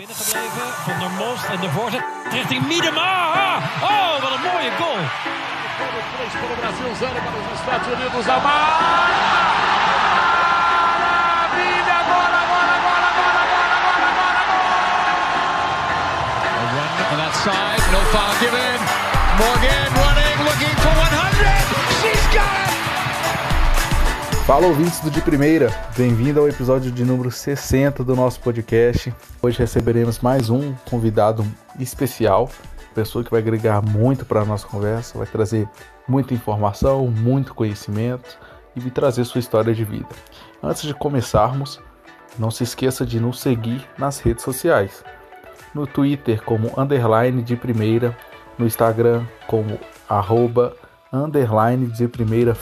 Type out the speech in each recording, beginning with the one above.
binnengebleven. Van der Most en de voorzet richting Miedema. Oh, wat een mooie goal. Para o Brasil, zero para os Estados Unidos. Amar! Maravilha! Agora, agora, agora, agora, agora, agora, agora! A run on that side, no foul given. Morgan Fala ouvintes do De Primeira, bem-vindo ao episódio de número 60 do nosso podcast. Hoje receberemos mais um convidado especial, pessoa que vai agregar muito para a nossa conversa, vai trazer muita informação, muito conhecimento e vai trazer sua história de vida. Antes de começarmos, não se esqueça de nos seguir nas redes sociais. No Twitter como underline de primeira, no Instagram como arroba underline de primeira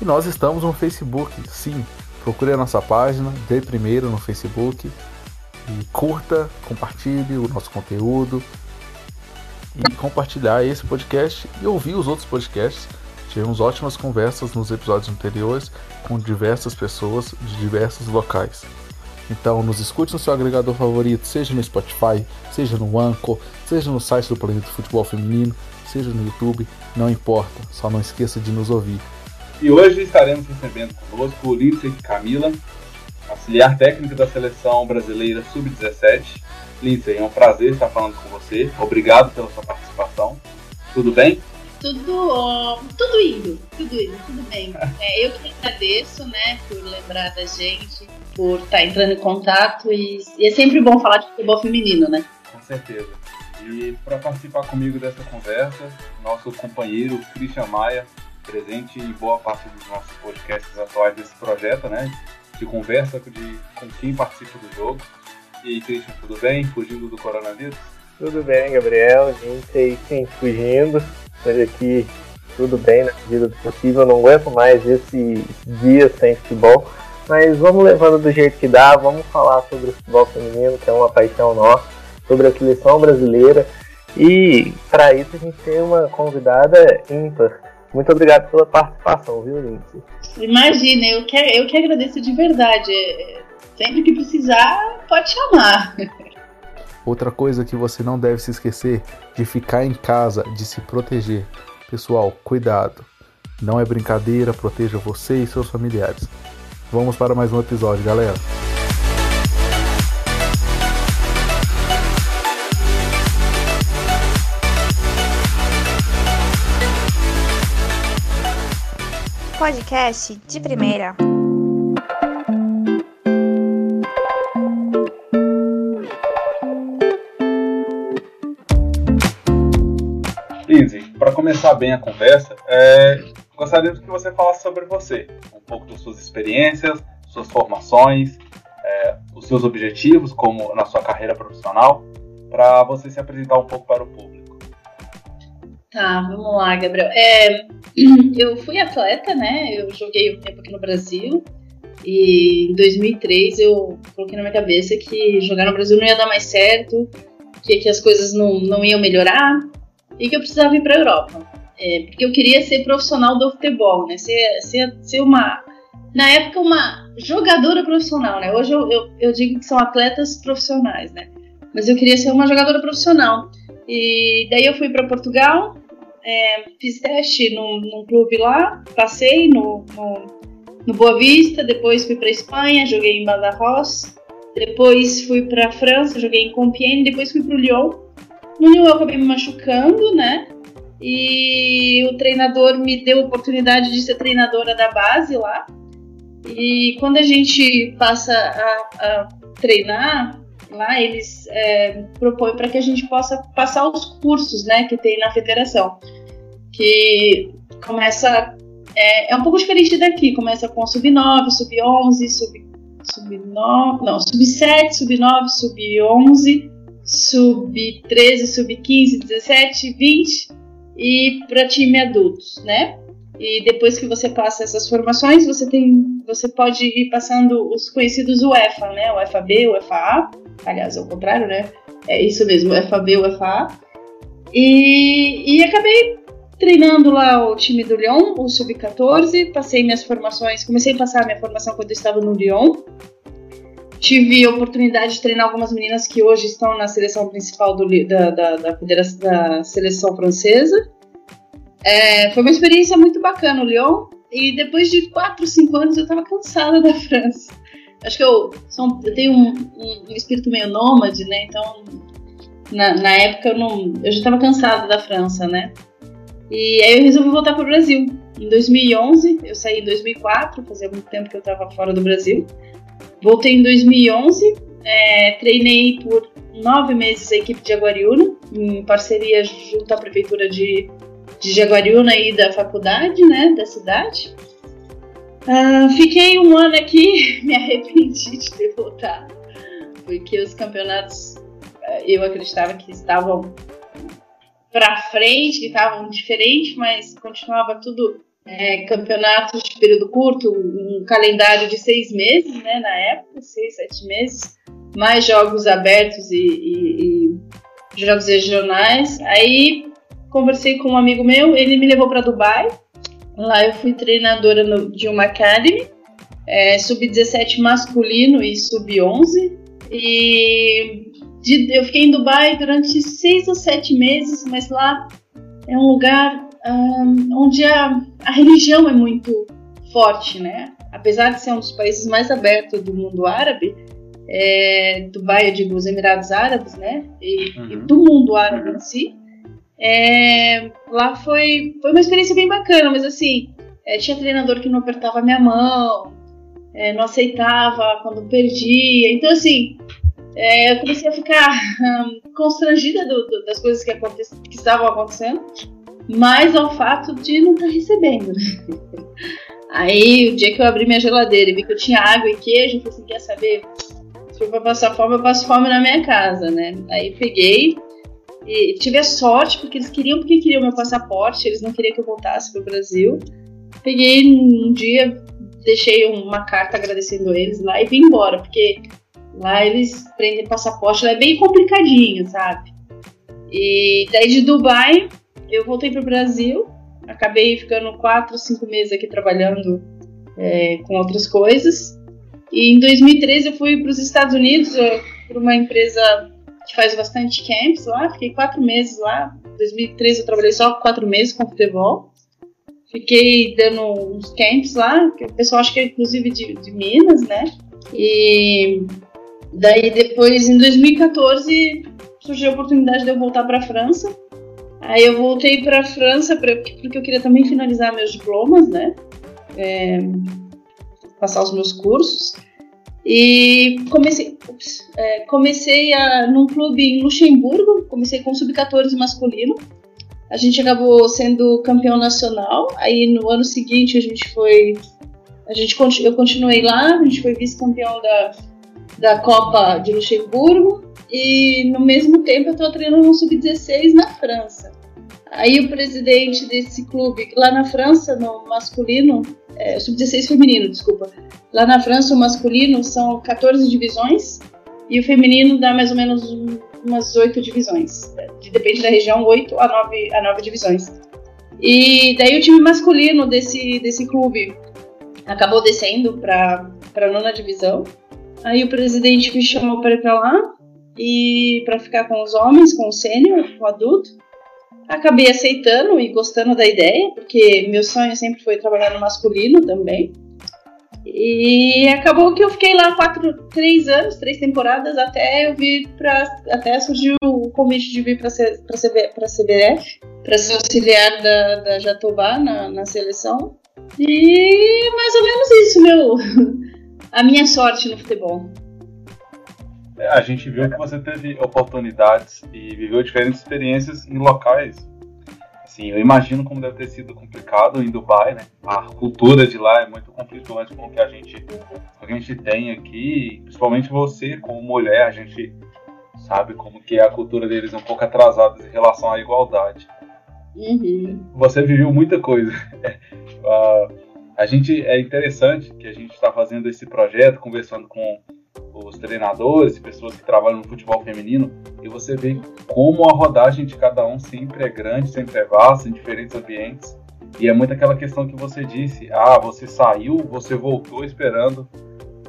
e nós estamos no Facebook, sim. Procure a nossa página, de primeira no Facebook. E curta, compartilhe o nosso conteúdo. E compartilhar esse podcast e ouvir os outros podcasts. Tivemos ótimas conversas nos episódios anteriores com diversas pessoas de diversos locais. Então nos escute no seu agregador favorito, seja no Spotify, seja no Anchor, seja no site do Planeta Futebol Feminino, seja no YouTube, não importa, só não esqueça de nos ouvir. E hoje estaremos recebendo conosco o Lindsay Camila, auxiliar técnica da seleção brasileira Sub-17. Lindsay, é um prazer estar falando com você. Obrigado pela sua participação. Tudo bem? Tudo, tudo indo, tudo indo, tudo bem. É, eu que agradeço, né, por lembrar da gente, por estar entrando em contato e, e é sempre bom falar de futebol feminino, né? Com certeza. E para participar comigo dessa conversa, nosso companheiro Christian Maia, presente em boa parte dos nossos podcasts atuais desse projeto, né? De conversa de, com quem participa do jogo. E aí, Christian, tudo bem? Fugindo do coronavírus? Tudo bem, Gabriel. Gente aí sim, fugindo. Mas aqui tudo bem na medida do possível. Eu não aguento mais esse dia sem futebol. Mas vamos levando do jeito que dá. Vamos falar sobre o futebol feminino, que é uma paixão nossa, sobre a seleção brasileira. E para isso a gente tem uma convidada ímpar. Muito obrigado pela participação, viu, Lindsay? Imagina, eu que, eu que agradeço de verdade. Sempre que precisar, pode chamar. Outra coisa que você não deve se esquecer de ficar em casa, de se proteger. Pessoal, cuidado. Não é brincadeira, proteja você e seus familiares. Vamos para mais um episódio, galera. Podcast de primeira. Lindsay, para começar bem a conversa, é, gostaríamos que você falasse sobre você, um pouco das suas experiências, suas formações, é, os seus objetivos como na sua carreira profissional, para você se apresentar um pouco para o público. Tá, vamos lá, Gabriel. É, eu fui atleta, né? Eu joguei um tempo aqui no Brasil. E em 2003 eu coloquei na minha cabeça que jogar no Brasil não ia dar mais certo, que, que as coisas não, não iam melhorar e que eu precisava ir para a Europa. É, porque eu queria ser profissional do futebol, né? Ser, ser, ser uma. Na época, uma jogadora profissional, né? Hoje eu, eu, eu digo que são atletas profissionais, né? Mas eu queria ser uma jogadora profissional. E daí eu fui para Portugal, é, fiz teste num, num, clube lá, passei no, no, no Boa Vista, depois fui para Espanha, joguei em Badajoz, depois fui para França, joguei em Compiègne, depois fui para o Lyon. No Lyon eu acabei me machucando, né? E o treinador me deu a oportunidade de ser treinadora da base lá. E quando a gente passa a, a treinar, lá eles é, propõem para que a gente possa passar os cursos né, que tem na federação. Que começa. É, é um pouco diferente daqui, começa com sub-9, sub-11, sub, sub-9, não, sub-7, sub-9, sub-11, sub-13, sub-15, 17, 20 e para time adultos, né? E depois que você passa essas formações, você tem, você pode ir passando os conhecidos UEFA, né? O FAB, o FA, aliás, é o contrário, né? É isso mesmo, o FAB, o FA. E, e acabei treinando lá o time do Lyon, o sub-14, passei minhas formações, comecei a passar a minha formação quando eu estava no Lyon. tive a oportunidade de treinar algumas meninas que hoje estão na seleção principal do, da, da, da, da seleção francesa. É, foi uma experiência muito bacana o Lyon. E depois de 4, 5 anos eu estava cansada da França. Acho que eu, sou, eu tenho um, um, um, espírito meio nômade, né? Então, na, na época eu, não, eu já estava cansada da França, né? E aí eu resolvi voltar para o Brasil. Em 2011, eu saí em 2004, fazia muito tempo que eu estava fora do Brasil. Voltei em 2011, é, treinei por nove meses a equipe de Jaguariúna, em parceria junto à prefeitura de, de Jaguariúna e da faculdade, né, da cidade. Uh, fiquei um ano aqui, me arrependi de ter voltado, porque os campeonatos uh, eu acreditava que estavam para frente, que estavam diferentes, mas continuava tudo é, campeonatos de período curto, um calendário de seis meses, né, na época, seis, sete meses, mais jogos abertos e, e, e jogos regionais. Aí conversei com um amigo meu, ele me levou para Dubai. Lá eu fui treinadora no, de uma academy, é, sub-17 masculino e sub-11. E de, eu fiquei em Dubai durante seis ou sete meses, mas lá é um lugar um, onde a, a religião é muito forte, né? Apesar de ser um dos países mais abertos do mundo árabe, é, Dubai, eu digo, os Emirados Árabes, né? E, uhum. e do mundo árabe em si. É, lá foi, foi uma experiência bem bacana, mas assim, é, tinha treinador que não apertava minha mão, é, não aceitava quando perdia. Então, assim, é, eu comecei a ficar um, constrangida do, do, das coisas que, que estavam acontecendo mais ao fato de não estar tá recebendo. Né? Aí, o dia que eu abri minha geladeira e vi que eu tinha água e queijo, eu falei assim, quer saber? Se pra passar fome, eu passo fome na minha casa, né? Aí peguei e tive a sorte, porque eles queriam, porque queriam meu passaporte, eles não queriam que eu voltasse pro Brasil. Peguei um dia, deixei uma carta agradecendo eles lá e vim embora, porque lá eles prendem passaporte, lá é bem complicadinho, sabe? E daí de Dubai, eu voltei para o Brasil, acabei ficando quatro, cinco meses aqui trabalhando é, com outras coisas. E em 2013 eu fui para os Estados Unidos para uma empresa que faz bastante camps lá. Fiquei quatro meses lá. Em 2013 eu trabalhei só quatro meses com futebol. Fiquei dando uns camps lá, que o pessoal acha que é inclusive de, de Minas, né? E daí depois, em 2014, surgiu a oportunidade de eu voltar para a França Aí eu voltei para a França pra, porque eu queria também finalizar meus diplomas, né? É, passar os meus cursos. E comecei, ups, é, comecei a, num clube em Luxemburgo, comecei com sub-14 masculino. A gente acabou sendo campeão nacional. Aí no ano seguinte a gente foi. A gente, eu continuei lá, a gente foi vice-campeão da, da Copa de Luxemburgo. E no mesmo tempo eu estou treinando no sub-16 na França. Aí o presidente desse clube, lá na França, no masculino, é, sub-16 feminino, desculpa. Lá na França, o masculino são 14 divisões e o feminino dá mais ou menos umas 8 divisões. Depende da região, 8 a 9, a 9 divisões. E daí o time masculino desse, desse clube acabou descendo para a nona divisão. Aí o presidente me chamou para ir para lá e para ficar com os homens, com o sênior, com o adulto. Acabei aceitando e gostando da ideia, porque meu sonho sempre foi trabalhar no masculino também. E acabou que eu fiquei lá quatro, três anos, três temporadas, até eu vir para até surgiu o convite de vir para para CBF, para ser auxiliar da, da Jatobá na, na seleção. E mais ou menos isso, meu, a minha sorte no futebol. A gente viu que você teve oportunidades e viveu diferentes experiências em locais. Assim, eu imagino como deve ter sido complicado em Dubai, né? A cultura de lá é muito conflituante com o que a gente, a gente tem aqui, principalmente você como mulher, a gente sabe como que é a cultura deles um pouco atrasada em relação à igualdade. Uhum. Você viveu muita coisa. uh, a gente é interessante que a gente está fazendo esse projeto, conversando com os treinadores pessoas que trabalham no futebol feminino, e você vê como a rodagem de cada um sempre é grande, sempre é vasta, em diferentes ambientes. E é muito aquela questão que você disse: ah, você saiu, você voltou esperando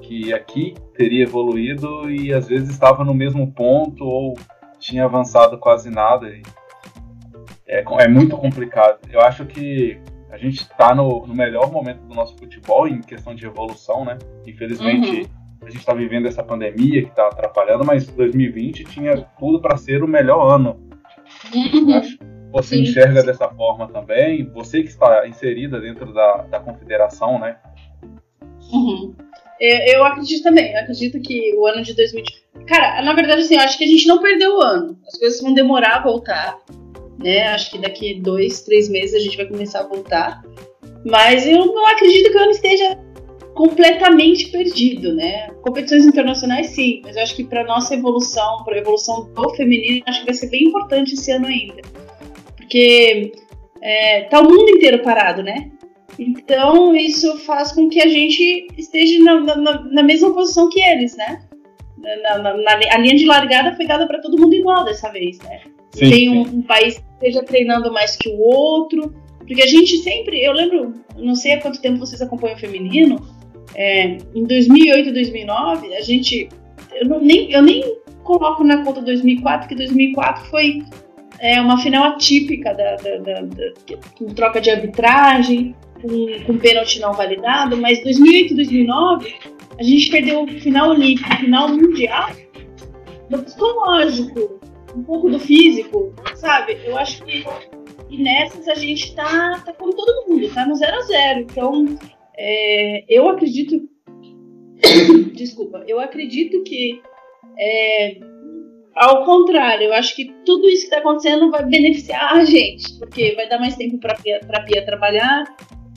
que que aqui teria evoluído e às vezes estava no mesmo ponto ou tinha avançado quase nada. É, é muito complicado. Eu acho que a gente está no, no, melhor momento do nosso futebol em questão de evolução, né? Infelizmente, uhum. A gente está vivendo essa pandemia que está atrapalhando, mas 2020 tinha tudo para ser o melhor ano. Uhum. Acho você Sim. enxerga dessa forma também? Você que está inserida dentro da, da confederação, né? Uhum. Eu, eu, acredito também. Eu acredito que o ano de 2020. Cara, na verdade, assim, eu acho que a gente não perdeu o ano. As coisas vão demorar a voltar. Né? Acho que daqui dois, três meses a gente vai começar a voltar. Mas eu não acredito que o ano esteja completamente perdido, né? Competições internacionais, sim, mas eu acho que para nossa evolução, para a evolução do feminino, acho que vai ser bem importante esse ano ainda porque é, tá o mundo inteiro parado, né? Então isso faz com que a gente esteja na, na, na mesma posição que eles, né? Na, a linha de largada foi dada para todo mundo igual dessa vez, né? Sim, Tem um, um, país que esteja treinando mais que o outro, porque a gente sempre, eu lembro, não sei há quanto tempo vocês acompanham o feminino, é, em 2008 e 2009 a gente, eu, não, nem, eu nem coloco na conta 2004, que 2004 foi é uma final atípica da, da, da, da com troca de arbitragem, com, com pênalti não validado, mas 2008 e 2009 a gente perdeu o final olímpico, o final mundial do psicológico, um pouco do físico, sabe? Eu acho que e nessas a gente tá, tá como todo mundo, tá no 0 a 0 Então, é, eu acredito. Desculpa, eu acredito que é, ao contrário, eu acho que tudo isso que está acontecendo vai beneficiar a gente, porque vai dar mais tempo para a Pia trabalhar,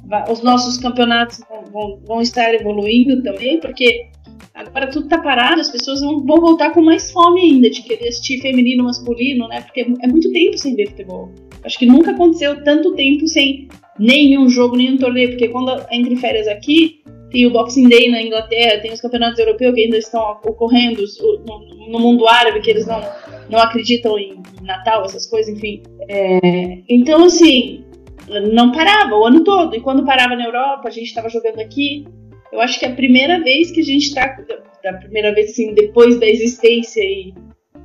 vai, os nossos campeonatos vão, vão, vão, estar evoluindo também, porque agora tudo está parado, as pessoas vão, vão, voltar com mais fome ainda de querer assistir feminino, masculino, né? Porque é muito tempo sem ver futebol. Acho que nunca aconteceu tanto tempo sem nenhum jogo, nenhum torneio, porque quando entre férias aqui, tem o Boxing Day na Inglaterra, tem os campeonatos europeus que ainda estão ocorrendo no, mundo árabe, que eles não, não acreditam em Natal, essas coisas, enfim. É, então, assim, não parava o ano todo. E quando parava na Europa, a gente estava jogando aqui. Eu acho que é a primeira vez que a gente está, da primeira vez, assim, depois da existência e,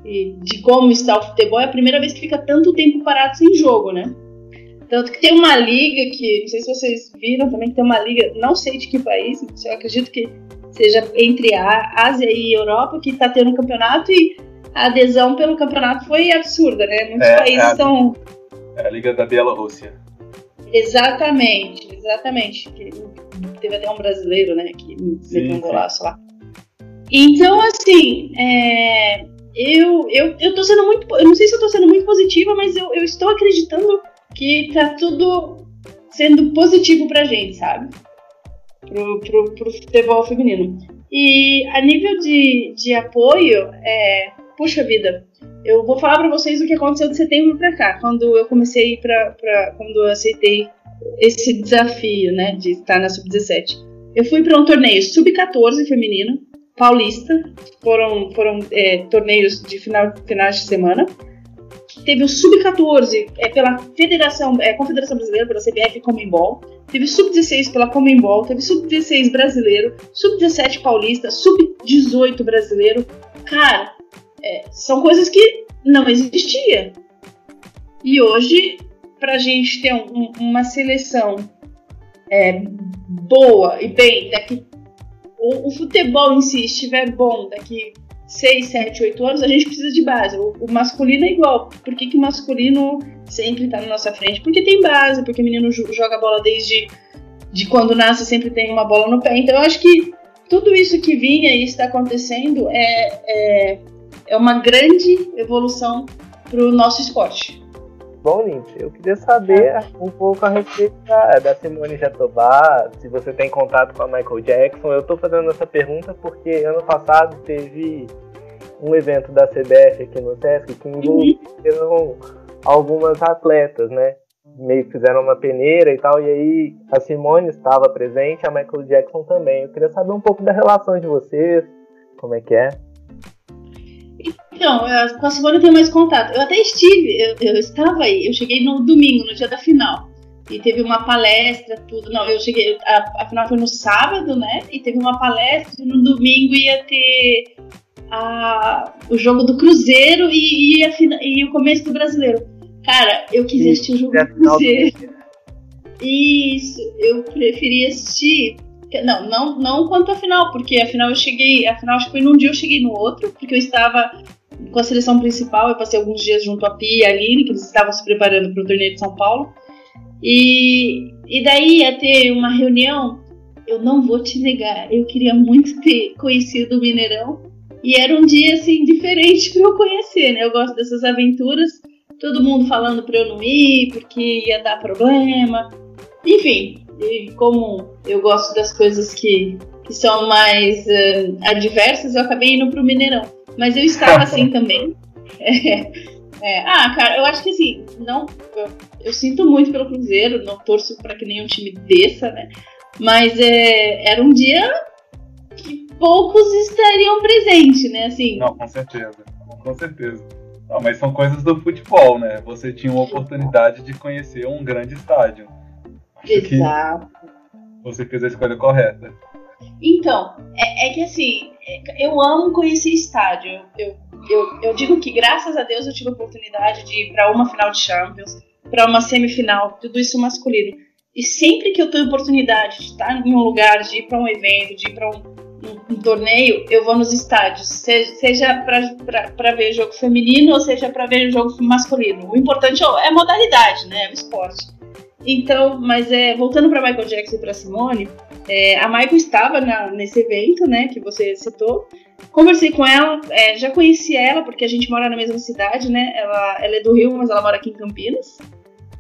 e de como está o futebol, é a primeira vez que fica tanto tempo parado sem jogo, né? Tanto que tem uma liga que, não sei se vocês viram também, que tem uma liga, não sei de que país, eu acredito que seja entre a Ásia e Europa, que está tendo um campeonato e a adesão pelo campeonato foi absurda, né? Muitos é, países é estão. É a Liga da Bielorrússia. Exatamente, exatamente. Que teve até um brasileiro, né, que meteu um golaço lá. Então, assim, é, eu, eu, eu tô sendo muito. Eu não sei se eu tô sendo muito positiva, mas eu, eu estou acreditando que tá tudo sendo positivo pra gente, sabe? Pro, pro, pro futebol feminino. E a nível de, de apoio, é, puxa vida, eu vou falar para vocês o que aconteceu de setembro para cá, quando eu comecei para quando eu aceitei esse desafio, né, de estar na sub-17. Eu fui para um torneio sub-14 feminino, paulista, foram foram é, torneios de final de semana teve o Sub-14 é, pela Federação, é, Confederação Brasileira, pela CBF Comembol, teve Sub-16 pela Comembol, teve Sub-16 brasileiro, Sub-17 paulista, Sub-18 brasileiro. Cara, é, são coisas que não existia. E hoje, pra gente ter um, uma seleção é, boa e bem, daqui o, o futebol em si estiver bom daqui 6, 7, 8 anos, a gente precisa de base. O, masculino é igual. Por que, que o masculino sempre está na nossa frente? Porque tem base, porque o menino joga bola desde de quando nasce, sempre tem uma bola no pé. Então eu acho que tudo isso que vinha e está acontecendo é, é, é uma grande evolução para o nosso esporte. Bom, Lindsay, eu queria saber um pouco a respeito da, da Simone Jatobá, se você tem contato com a Michael Jackson. Eu estou fazendo essa pergunta porque ano passado teve um evento da CBF aqui no Sesc que envolveram algumas atletas, né? Meio que fizeram uma peneira e tal, e aí a Simone estava presente, a Michael Jackson também. Eu queria saber um pouco da relação de vocês, como é que é. Então, com a Simone eu tenho mais contato. Eu até estive, eu, eu, estava aí, eu cheguei no domingo, no dia da final. e teve uma palestra, tudo. Não, eu cheguei, a, a final foi no sábado, né? E teve uma palestra, e no domingo ia ter a, o jogo do Cruzeiro e, e, a, e o começo do brasileiro. Cara, eu quis assistir o jogo do Cruzeiro. Isso, eu preferi assistir. Não, não, não quanto a final, porque afinal eu cheguei. Afinal, acho que foi num dia eu cheguei no outro, porque eu estava com a seleção principal, eu passei alguns dias junto a Pia e a Aline, que eles estavam se preparando para o torneio de São Paulo. E, e daí ia ter uma reunião. Eu não vou te negar, eu queria muito ter conhecido o Mineirão. E era um dia assim diferente para eu conhecer, né? Eu gosto dessas aventuras. Todo mundo falando para eu não ir, porque ia dar problema. Enfim, e como eu gosto das coisas que, que são mais uh, adversas, eu acabei indo pro Mineirão. Mas eu estava assim também. É, é, ah, cara, eu acho que assim, não, eu, eu sinto muito pelo Cruzeiro, não torço para que nenhum time desça, né? Mas é, era um dia que poucos estariam presentes, né? Assim. Não, com certeza, com certeza. Não, mas são coisas do futebol, né? Você tinha uma oportunidade de conhecer um grande estádio. Acho Exato. você fez a escolha correta. Então, é, é, que assim, eu amo conhecer estádio. Eu, eu, eu digo que graças a Deus eu tive a oportunidade de ir para uma final de Champions, para uma semifinal, tudo isso masculino. E sempre que eu tenho oportunidade de estar em um lugar, de ir para um evento, de ir para um, um, um, torneio, eu vou nos estádios, seja, para ver jogo feminino ou seja para ver jogo masculino. O importante é a modalidade, né? É o esporte. Então, mas é, voltando para Michael Jackson e para Simone, é, a Michael estava na, nesse evento, né, que você citou. Conversei com ela, é, já conheci ela porque a gente mora na mesma cidade, né? Ela, ela é do Rio, mas ela mora aqui em Campinas.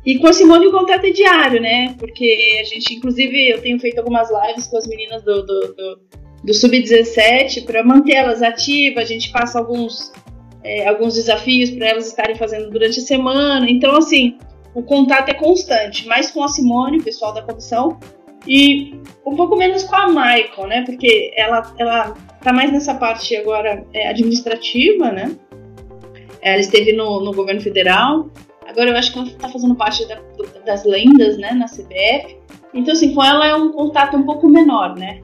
E com a Simone o contato é diário, né? Porque a gente, inclusive, eu tenho feito algumas lives com as meninas do, do, do, do Sub-17 para mantê-las ativas. A gente passa alguns, é, alguns desafios para elas estarem fazendo durante a semana. Então, assim, o contato é constante, mais com a Simone, o pessoal da comissão, e um pouco menos com a Michael, né? Porque ela, ela tá mais nessa parte agora é, administrativa, né? Ela esteve no, no governo federal. Agora eu acho que ela tá fazendo parte da, das lendas, né? Na CBF. Então, assim, com ela é um contato um pouco menor, né?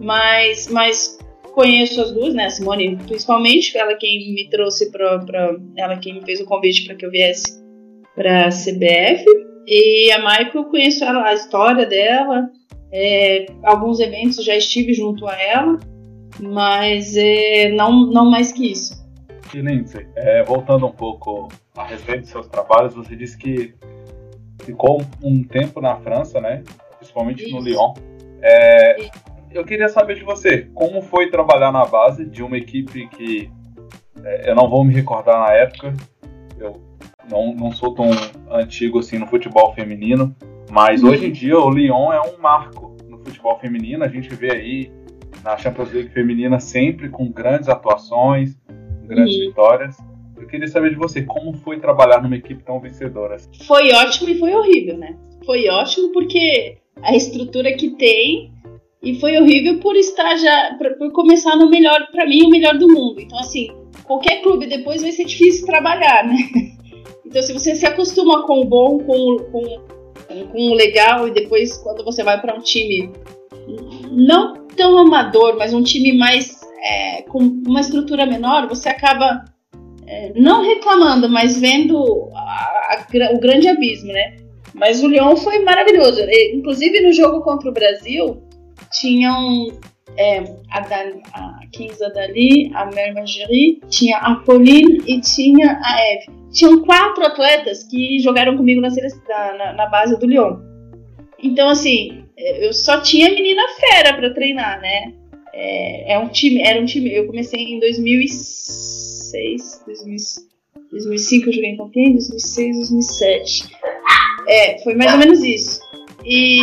Mas, mas conheço as duas, né? A Simone, principalmente, ela quem me trouxe para. Ela quem me fez o convite para que eu viesse para a CBF. E a Michael, eu conheço ela, a história dela, é, alguns eventos já estive junto a ela, mas é, não, não mais que isso. E Lindsay, é, voltando um pouco a respeito dos seus trabalhos, você disse que ficou um tempo na França, né? Principalmente isso. no Lyon. É, eu queria saber de você, como foi trabalhar na base de uma equipe que é, eu não vou me recordar na época, eu não, não sou tão antigo assim no futebol feminino, mas hoje em dia o Lyon é um marco no futebol feminino. A gente vê aí na Champions League feminina sempre com grandes atuações, grandes uhum. vitórias. Eu queria saber de você, como foi trabalhar numa equipe tão vencedora? Foi ótimo e foi horrível, né? Foi ótimo porque a estrutura que tem e foi horrível por estar já por começar no melhor para mim o melhor do mundo. Então assim, qualquer clube depois vai ser difícil trabalhar, né? Então, se você se acostuma com o bom, com com, com o legal, e depois, quando você vai para um time não tão amador, mas um time mais é, com uma estrutura menor, você acaba é, não reclamando, mas vendo a, a, o grande abismo, né? Mas o Lyon foi maravilhoso. Inclusive no jogo contra o Brasil, tinham é, a, Dali, a Kinza Dali, a Mary tinha a Pauline e tinha a Eve tinham quatro atletas que jogaram comigo na, na, na base do Lyon. Então, assim, eu só tinha menina fera para treinar, né? É, é, um time, era um time. Eu comecei em 2006, 2005 eu joguei em Campinas, 2006, 2007. É, foi mais ou menos isso. E,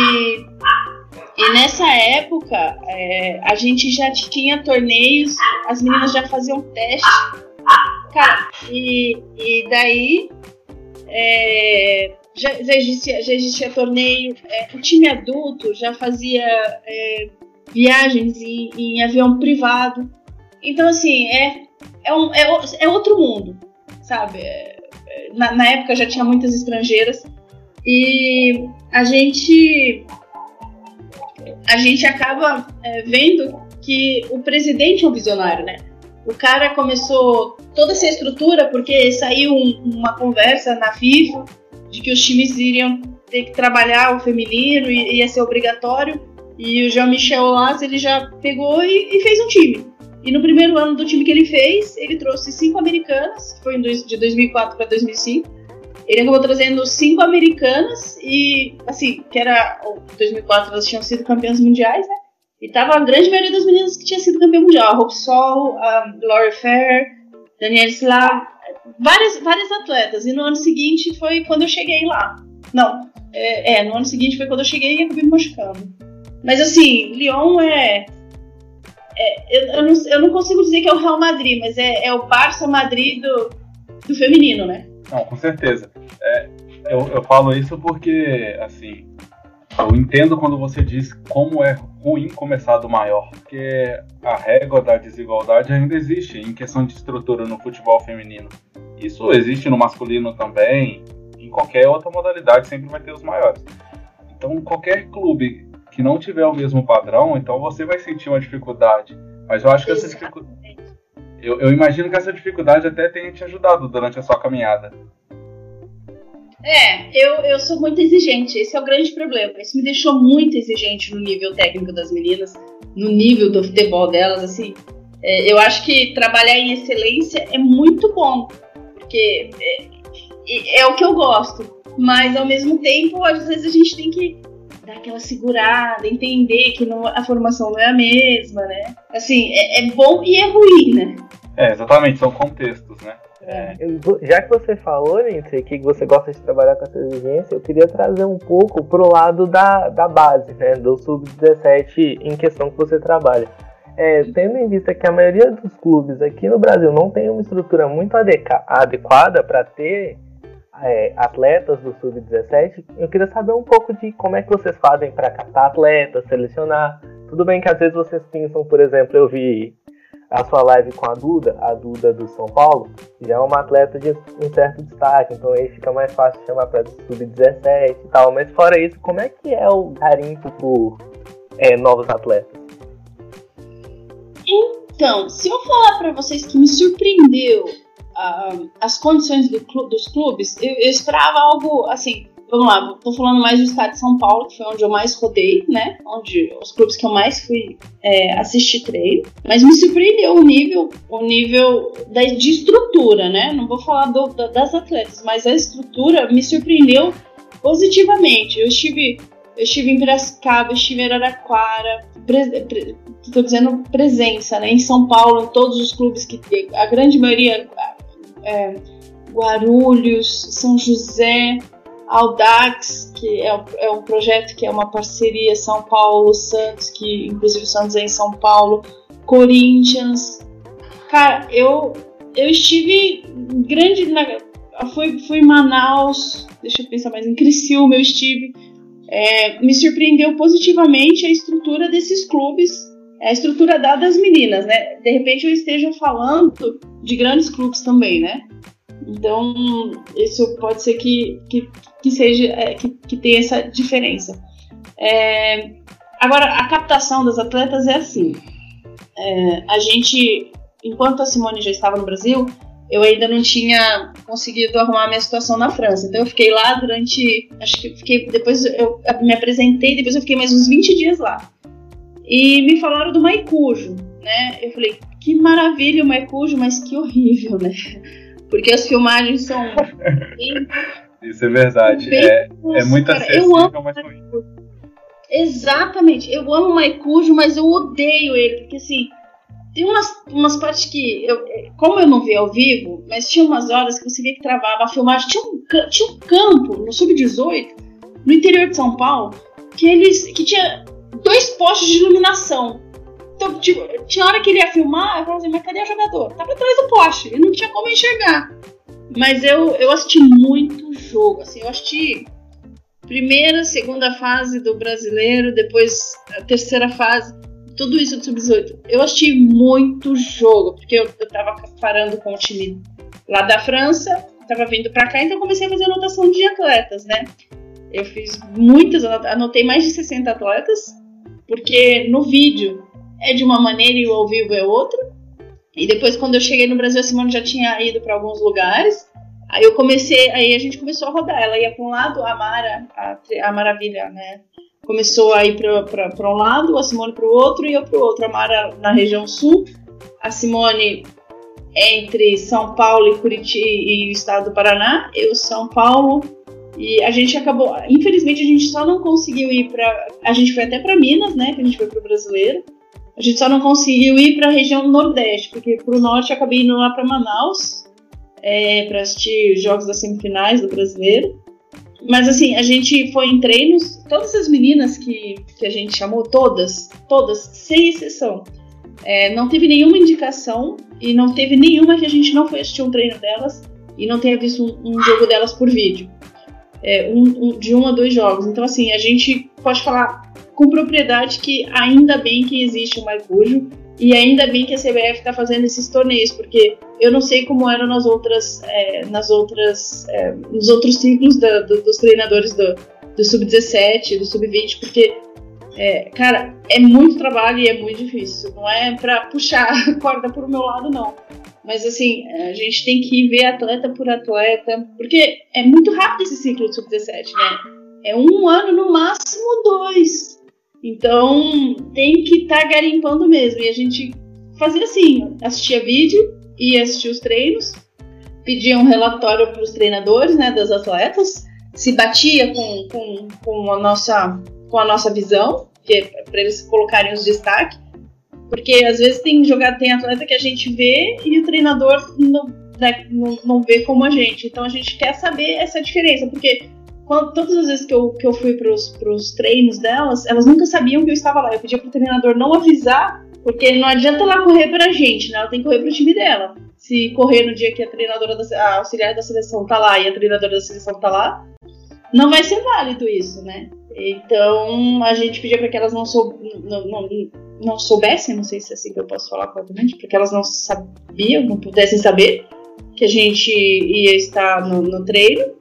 e nessa época é, a gente já tinha torneios, as meninas já faziam teste Cara, e, e daí é, já, já, existia, já existia torneio, é, o time adulto já fazia é, viagens em, em, avião privado. Então, assim, é, é, um, é, é outro mundo, sabe? É, na, na, época já tinha muitas estrangeiras. E a gente a gente acaba é, vendo que o presidente é um visionário, né? O cara começou toda essa estrutura porque saiu um, uma conversa na FIFA de que os times iriam ter que trabalhar o feminino e ia ser obrigatório. E o Jean-Michel Aulas, ele já pegou e, e, fez um time. E no primeiro ano do time que ele fez, ele trouxe cinco americanas, foi de 2004 para 2005. Ele acabou trazendo cinco americanas e, assim, que era. Em 2004 elas tinham sido campeãs mundiais, né? E tava a grande maioria das meninas que tinha sido campeã mundial. A Hope Sol, a Laura Fair, Danielle Slav, várias, várias atletas. E no ano seguinte foi quando eu cheguei lá. Não, é, é, no ano seguinte foi quando eu cheguei e acabei me machucando. Mas assim, Lyon é. é eu, eu, não, eu não consigo dizer que é o Real Madrid, mas é, é o Barça Madrid do, do feminino, né? Não, com certeza. É, eu, eu falo isso porque, assim, eu entendo quando você diz como é ruim começar do maior, porque a régua da desigualdade ainda existe em questão de estrutura no futebol feminino. Isso existe no masculino também, em qualquer outra modalidade sempre vai ter os maiores. Então qualquer clube que não tiver o mesmo padrão, então você vai sentir uma dificuldade. Mas eu acho que essa dificuldade. Eu, eu imagino que essa dificuldade até tenha te ajudado durante a sua caminhada. É, eu, eu sou muito exigente, esse é o grande problema. Isso me deixou muito exigente no nível técnico das meninas, no nível do futebol delas, assim. É, eu acho que trabalhar em excelência é muito bom, porque é, é, o que eu gosto. Mas ao mesmo tempo, às vezes a gente tem que dar aquela segurada, entender que não, a formação não é a mesma, né? Assim, é, é bom e é ruim, né? É, exatamente, são contextos, né? É. Já que você falou, Lindsay, que você gosta de trabalhar com essa exigência, eu queria trazer um pouco pro lado da, da base, né, do sub-17 em questão que você trabalha. É, tendo em vista que a maioria dos clubes aqui no Brasil não tem uma estrutura muito adequada para ter é, atletas do sub-17, eu queria saber um pouco de como é que vocês fazem para captar atletas, selecionar. Tudo bem que às vezes vocês pensam, por exemplo, eu vi a sua live com a Duda, a Duda do São Paulo, já é uma atleta de um certo destaque, então aí fica mais fácil chamar para sub-17 e tal. Mas fora isso, como é que é o garimpo por é, novos atletas? Então, se eu falar para vocês que me surpreendeu uh, as condições do clu dos clubes, eu, eu esperava algo assim vamos lá, tô falando mais do estado de São Paulo, que foi onde eu mais rodei, né? Onde os clubes que eu mais fui é, assistir treino. Mas me surpreendeu o nível, o nível da, de estrutura, né? Não vou falar do, da, das atletas, mas a estrutura me surpreendeu positivamente. Eu estive, eu estive em Piracicaba, estive em Araraquara, pre, pre, dizendo presença, né? Em São Paulo, em todos os clubes que a grande maioria. É, Guarulhos, São José, Audax, que é, é um projeto que é uma parceria São Paulo-Santos, que inclusive o Santos é em São Paulo, Corinthians. Cara, eu, eu estive grande. Na, fui, fui em Manaus, deixa eu pensar mais, em Criciúma eu estive. É, me surpreendeu positivamente a estrutura desses clubes, a estrutura dada às meninas, né? De repente eu esteja falando de grandes clubes também, né? Então, isso pode ser que, que, que seja é, que, que tenha essa diferença. É, agora, a captação das atletas é assim. É, a gente, enquanto a Simone já estava no Brasil, eu ainda não tinha conseguido arrumar a minha situação na França. Então eu fiquei lá durante. Acho que fiquei. Depois eu me apresentei, depois eu fiquei mais uns 20 dias lá. E me falaram do Maicujo, né? Eu falei, que maravilha o Maicujo, mas que horrível, né? Porque as filmagens são. Bem, Isso é verdade. É, é muito acessível, amo mas. Exatamente. Eu amo o Maicujo, mas eu odeio ele. Porque assim, tem umas, umas partes que. Eu, como eu não vi ao vivo, mas tinha umas horas que você via que travava a filmagem. Tinha um, tinha um campo no Sub-18, no interior de São Paulo, que eles. que tinha dois postes de iluminação. Então, tipo, tinha hora que ele ia filmar, eu falava assim, mas cadê o jogador? Tava atrás do poste, e não tinha como enxergar. Mas eu, eu assisti muito jogo, assim, eu assisti primeira, segunda fase do brasileiro, depois a terceira fase, tudo isso do sub-18. Eu assisti muito jogo, porque eu, eu tava parando com o time lá da França, tava vindo para cá, então comecei a fazer anotação de atletas, né? Eu fiz muitas, anotei mais de 60 atletas, porque no vídeo é de uma maneira e o ao vivo é outra. E depois, quando eu cheguei no Brasil, a Simone já tinha ido para alguns lugares. Aí eu comecei, aí a gente começou a rodar. Ela ia para um lado, a Mara, a, a Maravilha, né? Começou a ir para um lado, a Simone para o outro e eu para o outro. A Mara na região sul, a Simone entre São Paulo e Curitiba e o estado do Paraná, eu São Paulo, e a gente acabou, infelizmente a gente só não conseguiu ir para, a gente foi até para Minas, né, que a gente foi para o Brasileiro. A gente só não conseguiu ir para a região Nordeste, porque para o Norte eu acabei indo lá para Manaus é, para assistir os jogos das semifinais do Brasileiro. Mas assim, a gente foi em treinos, todas as meninas que, que a gente chamou, todas, todas, sem exceção, é, não teve nenhuma indicação e não teve nenhuma que a gente não foi assistir um treino delas e não tenha visto um, um jogo delas por vídeo é, um, um, de um a dois jogos. Então, assim, a gente pode falar com propriedade que ainda bem que existe o Maicujo e ainda bem que a CBF está fazendo esses torneios, porque eu não sei como eram nas outras, é, nas outras, é, nos outros ciclos da, do, dos treinadores do, do sub-17, do sub-20, porque é, cara, é muito trabalho e é muito difícil. Não é para puxar a corda pro meu lado, não. Mas assim, a gente tem que ver atleta por atleta, porque é muito rápido esse ciclo de sub-17, né? É um ano, no máximo dois. Então tem que estar tá garimpando mesmo. E a gente fazia assim: assistia vídeo, ia assistir os treinos, pedia um relatório para os treinadores, né, das atletas, se batia com, com, com, a, nossa, com a nossa visão, é para eles colocarem os destaques. Porque às vezes tem jogado, tem atleta que a gente vê e o treinador não, né, não, não vê como a gente. Então a gente quer saber essa diferença, porque quando, todas as vezes que eu, que eu fui para os treinos delas, elas nunca sabiam que eu estava lá. Eu pedia pro treinador não avisar, porque não adianta ela correr pra gente, né? Ela tem que correr pro time dela. Se correr no dia que a treinadora da a auxiliar da seleção tá lá e a treinadora da seleção tá lá, não vai ser válido isso, né? Então a gente pedia para que elas não, sou, não, não, não, soubessem, não sei se é assim que eu posso falar corretamente, para que elas não sabiam, não pudessem saber que a gente ia estar no, no treino.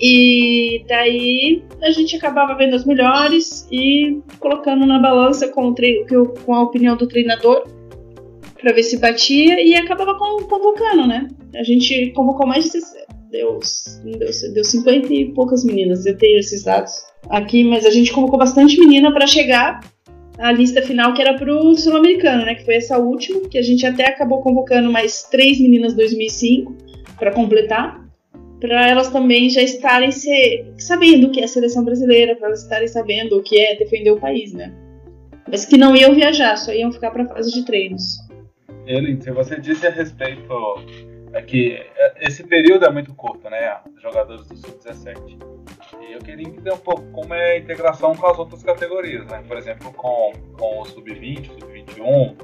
E daí a gente acabava vendo as melhores e colocando na balança com, o com a opinião do treinador para ver se batia e acabava convocando, né? A gente convocou mais de deu, deu, deu 50 e poucas meninas. Eu tenho esses dados aqui, mas a gente convocou bastante menina para chegar à lista final que era pro sul-americano, né? Que foi essa última, que a gente até acabou convocando mais três meninas 2005 para completar, para elas também já estarem se, sabendo o que é a seleção brasileira, para elas estarem sabendo o que é defender o país, né? Mas que não iam viajar, só iam ficar para fase de treinos. Ele, você disse a respeito é que é, esse período é muito curto, né? Jogadores do Sub-17. E eu queria entender um pouco como é a integração com as outras categorias, né? Por exemplo, com, com o Sub-20, Sub-21,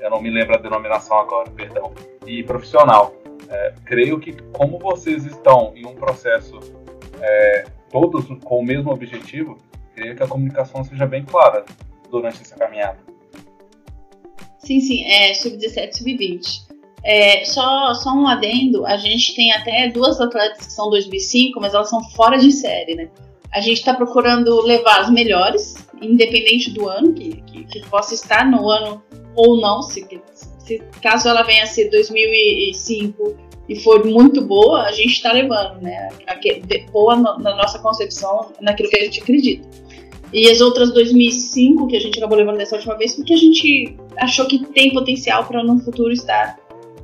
eu não me lembro a denominação agora, perdão, e profissional. É, creio que como vocês estão em um processo é, todos com o mesmo objetivo, creio que a comunicação seja bem clara durante essa caminhada. Sim, sim, é sub-17, sub-20. É, só, só um adendo, a gente tem até duas atletas que são 2005, mas elas são fora de série, né? A gente está procurando levar as melhores, independente do ano, que, que, que, possa estar no ano ou não, se, se caso ela venha a ser 2005 e for muito boa, a gente está levando, né? Boa na nossa concepção, naquilo que a gente acredita. E as outras 2005 que a gente acabou levando dessa última vez, porque a gente achou que tem potencial para no futuro estar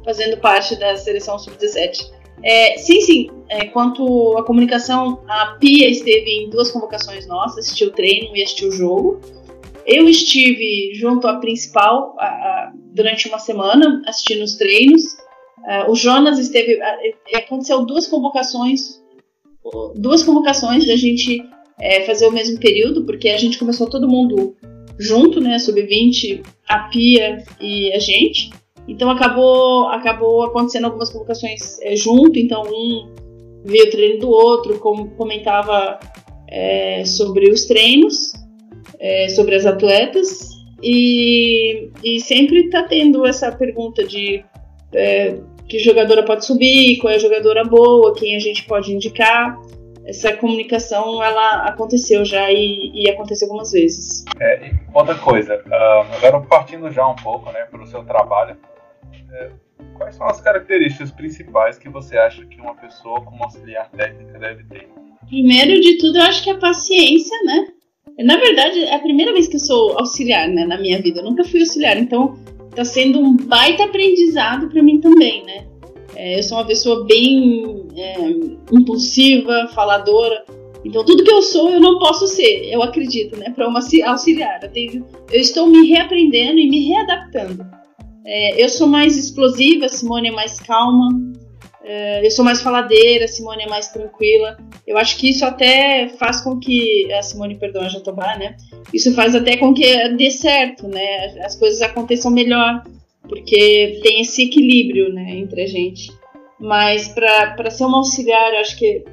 fazendo parte da seleção sub-17. É, sim, sim. É, quanto à comunicação, a Pia esteve em duas convocações nossas, assistiu o treino e assistiu o jogo. Eu estive junto à principal a, a, durante uma semana, assistindo os treinos. Uh, o Jonas esteve. aconteceu duas convocações, duas convocações da gente é, fazer o mesmo período, porque a gente começou todo mundo junto, né? Sub-20, a Pia e a gente. Então acabou, acabou acontecendo algumas convocações é, junto, então um via o treino do outro, como comentava é, sobre os treinos, é, sobre as atletas, e, e sempre está tendo essa pergunta de é, que jogadora pode subir, qual é a jogadora boa, quem a gente pode indicar. essa comunicação ela aconteceu já e, e aconteceu algumas vezes. É, outra coisa, uh, agora partindo já um pouco né, para o seu trabalho, é, quais são as características principais que você acha que uma pessoa como auxiliar técnica deve ter? Primeiro de tudo, eu acho que é a paciência, né? Na verdade, é a primeira vez que eu sou auxiliar né, na minha vida. Eu nunca fui auxiliar, então tá sendo um baita aprendizado para mim também, né? É, eu sou uma pessoa bem é, impulsiva, faladora. Então, tudo que eu sou, eu não posso ser, eu acredito, né? Para uma auxiliar. Eu, tenho, eu, estou me reaprendendo e me readaptando. É, eu sou mais explosiva, Simone é mais calma. É, eu sou mais faladeira, a Simone é mais tranquila. Eu acho que isso até faz com que. A Simone, perdão, a Jatobá, né? Isso faz até com que dê certo, né? As coisas aconteçam melhor porque tem esse equilíbrio né, entre a gente. Mas para ser um auxiliar, eu acho que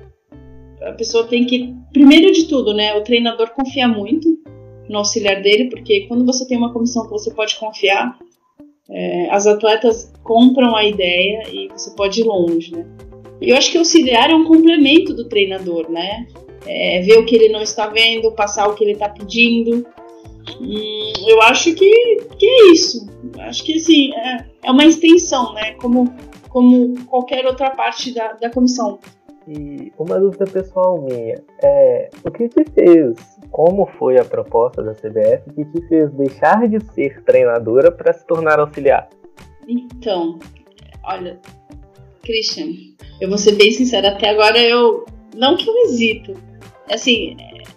a pessoa tem que, primeiro de tudo, né, o treinador confiar muito no auxiliar dele, porque quando você tem uma comissão que você pode confiar, é, as atletas compram a ideia e você pode ir longe, né? Eu acho que auxiliar é um complemento do treinador, né? É, ver o que ele não está vendo, passar o que ele está pedindo. Hum, eu acho que, que é isso. Acho que assim, é, é uma extensão, né? Como, como qualquer outra parte da, da comissão. E uma dúvida pessoal minha é o que te fez, como foi a proposta da CBF que te fez deixar de ser treinadora para se tornar auxiliar? Então, olha, Christian, eu vou ser bem sincera, até agora eu não que eu hesito. Assim,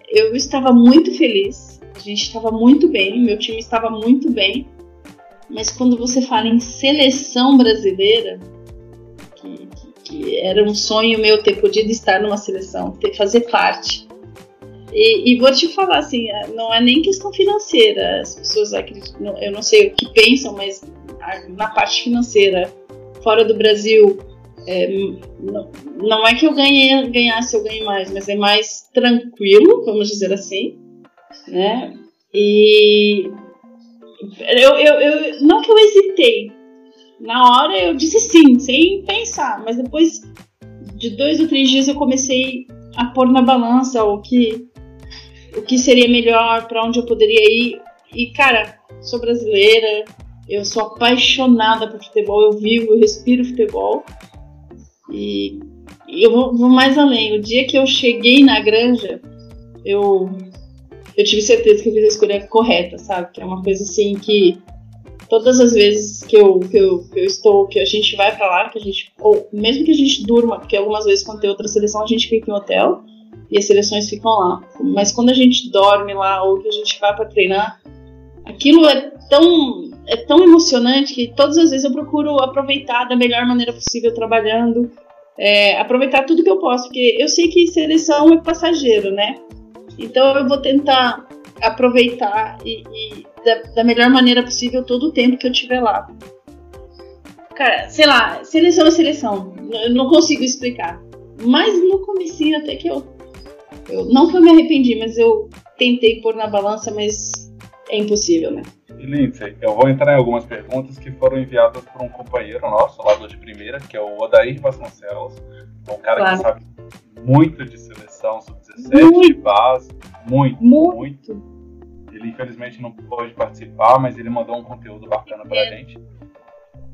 eu estava muito feliz, a gente estava muito bem, meu time estava muito bem. Mas quando você fala em seleção brasileira, que, que, que era um sonho meu ter podido estar numa seleção, ter fazer parte. E, e, vou te falar assim, não é nem questão financeira. As pessoas acreditam, eu não sei o que pensam, mas na parte financeira, fora do Brasil, é, não, não, é que eu ganhe, ganhasse eu ganhe mais, mas é mais tranquilo, vamos dizer assim, né? E eu, eu, eu, não que eu hesitei. Na hora eu disse sim, sem pensar. Mas depois de dois ou três dias eu comecei a pôr na balança o que, o que seria melhor, para onde eu poderia ir. E, cara, sou brasileira, eu sou apaixonada por futebol, eu vivo, eu respiro futebol. E, eu vou, vou mais além. O dia que eu cheguei na granja, eu eu tive certeza que eu fiz a escolha correta, sabe? Que é uma coisa assim que todas as vezes que eu, que eu, que eu estou, que a gente vai para lá, que a gente, ou mesmo que a gente durma, porque algumas vezes quando tem outra seleção a gente fica em hotel e as seleções ficam lá. Mas quando a gente dorme lá ou que a gente vai para treinar, aquilo é tão é tão emocionante que todas as vezes eu procuro aproveitar da melhor maneira possível trabalhando, é, aproveitar tudo que eu posso, porque eu sei que seleção é passageiro, né? Então eu vou tentar aproveitar e, e da, da, melhor maneira possível todo o tempo que eu tiver lá. Cara, sei lá, seleção é seleção. Eu não consigo explicar. Mas no comecinho até que eu, eu. Não que eu me arrependi, mas eu tentei pôr na balança, mas é impossível, né? E Lindsay, eu vou entrar em algumas perguntas que foram enviadas por um companheiro nosso, lá do de primeira, que é o Odair Vasconcelos, um cara claro. que sabe muito de seleção sub-17, de base, muito, muito, muito, Ele infelizmente não pôde participar, mas ele mandou um conteúdo bacana pra é. gente.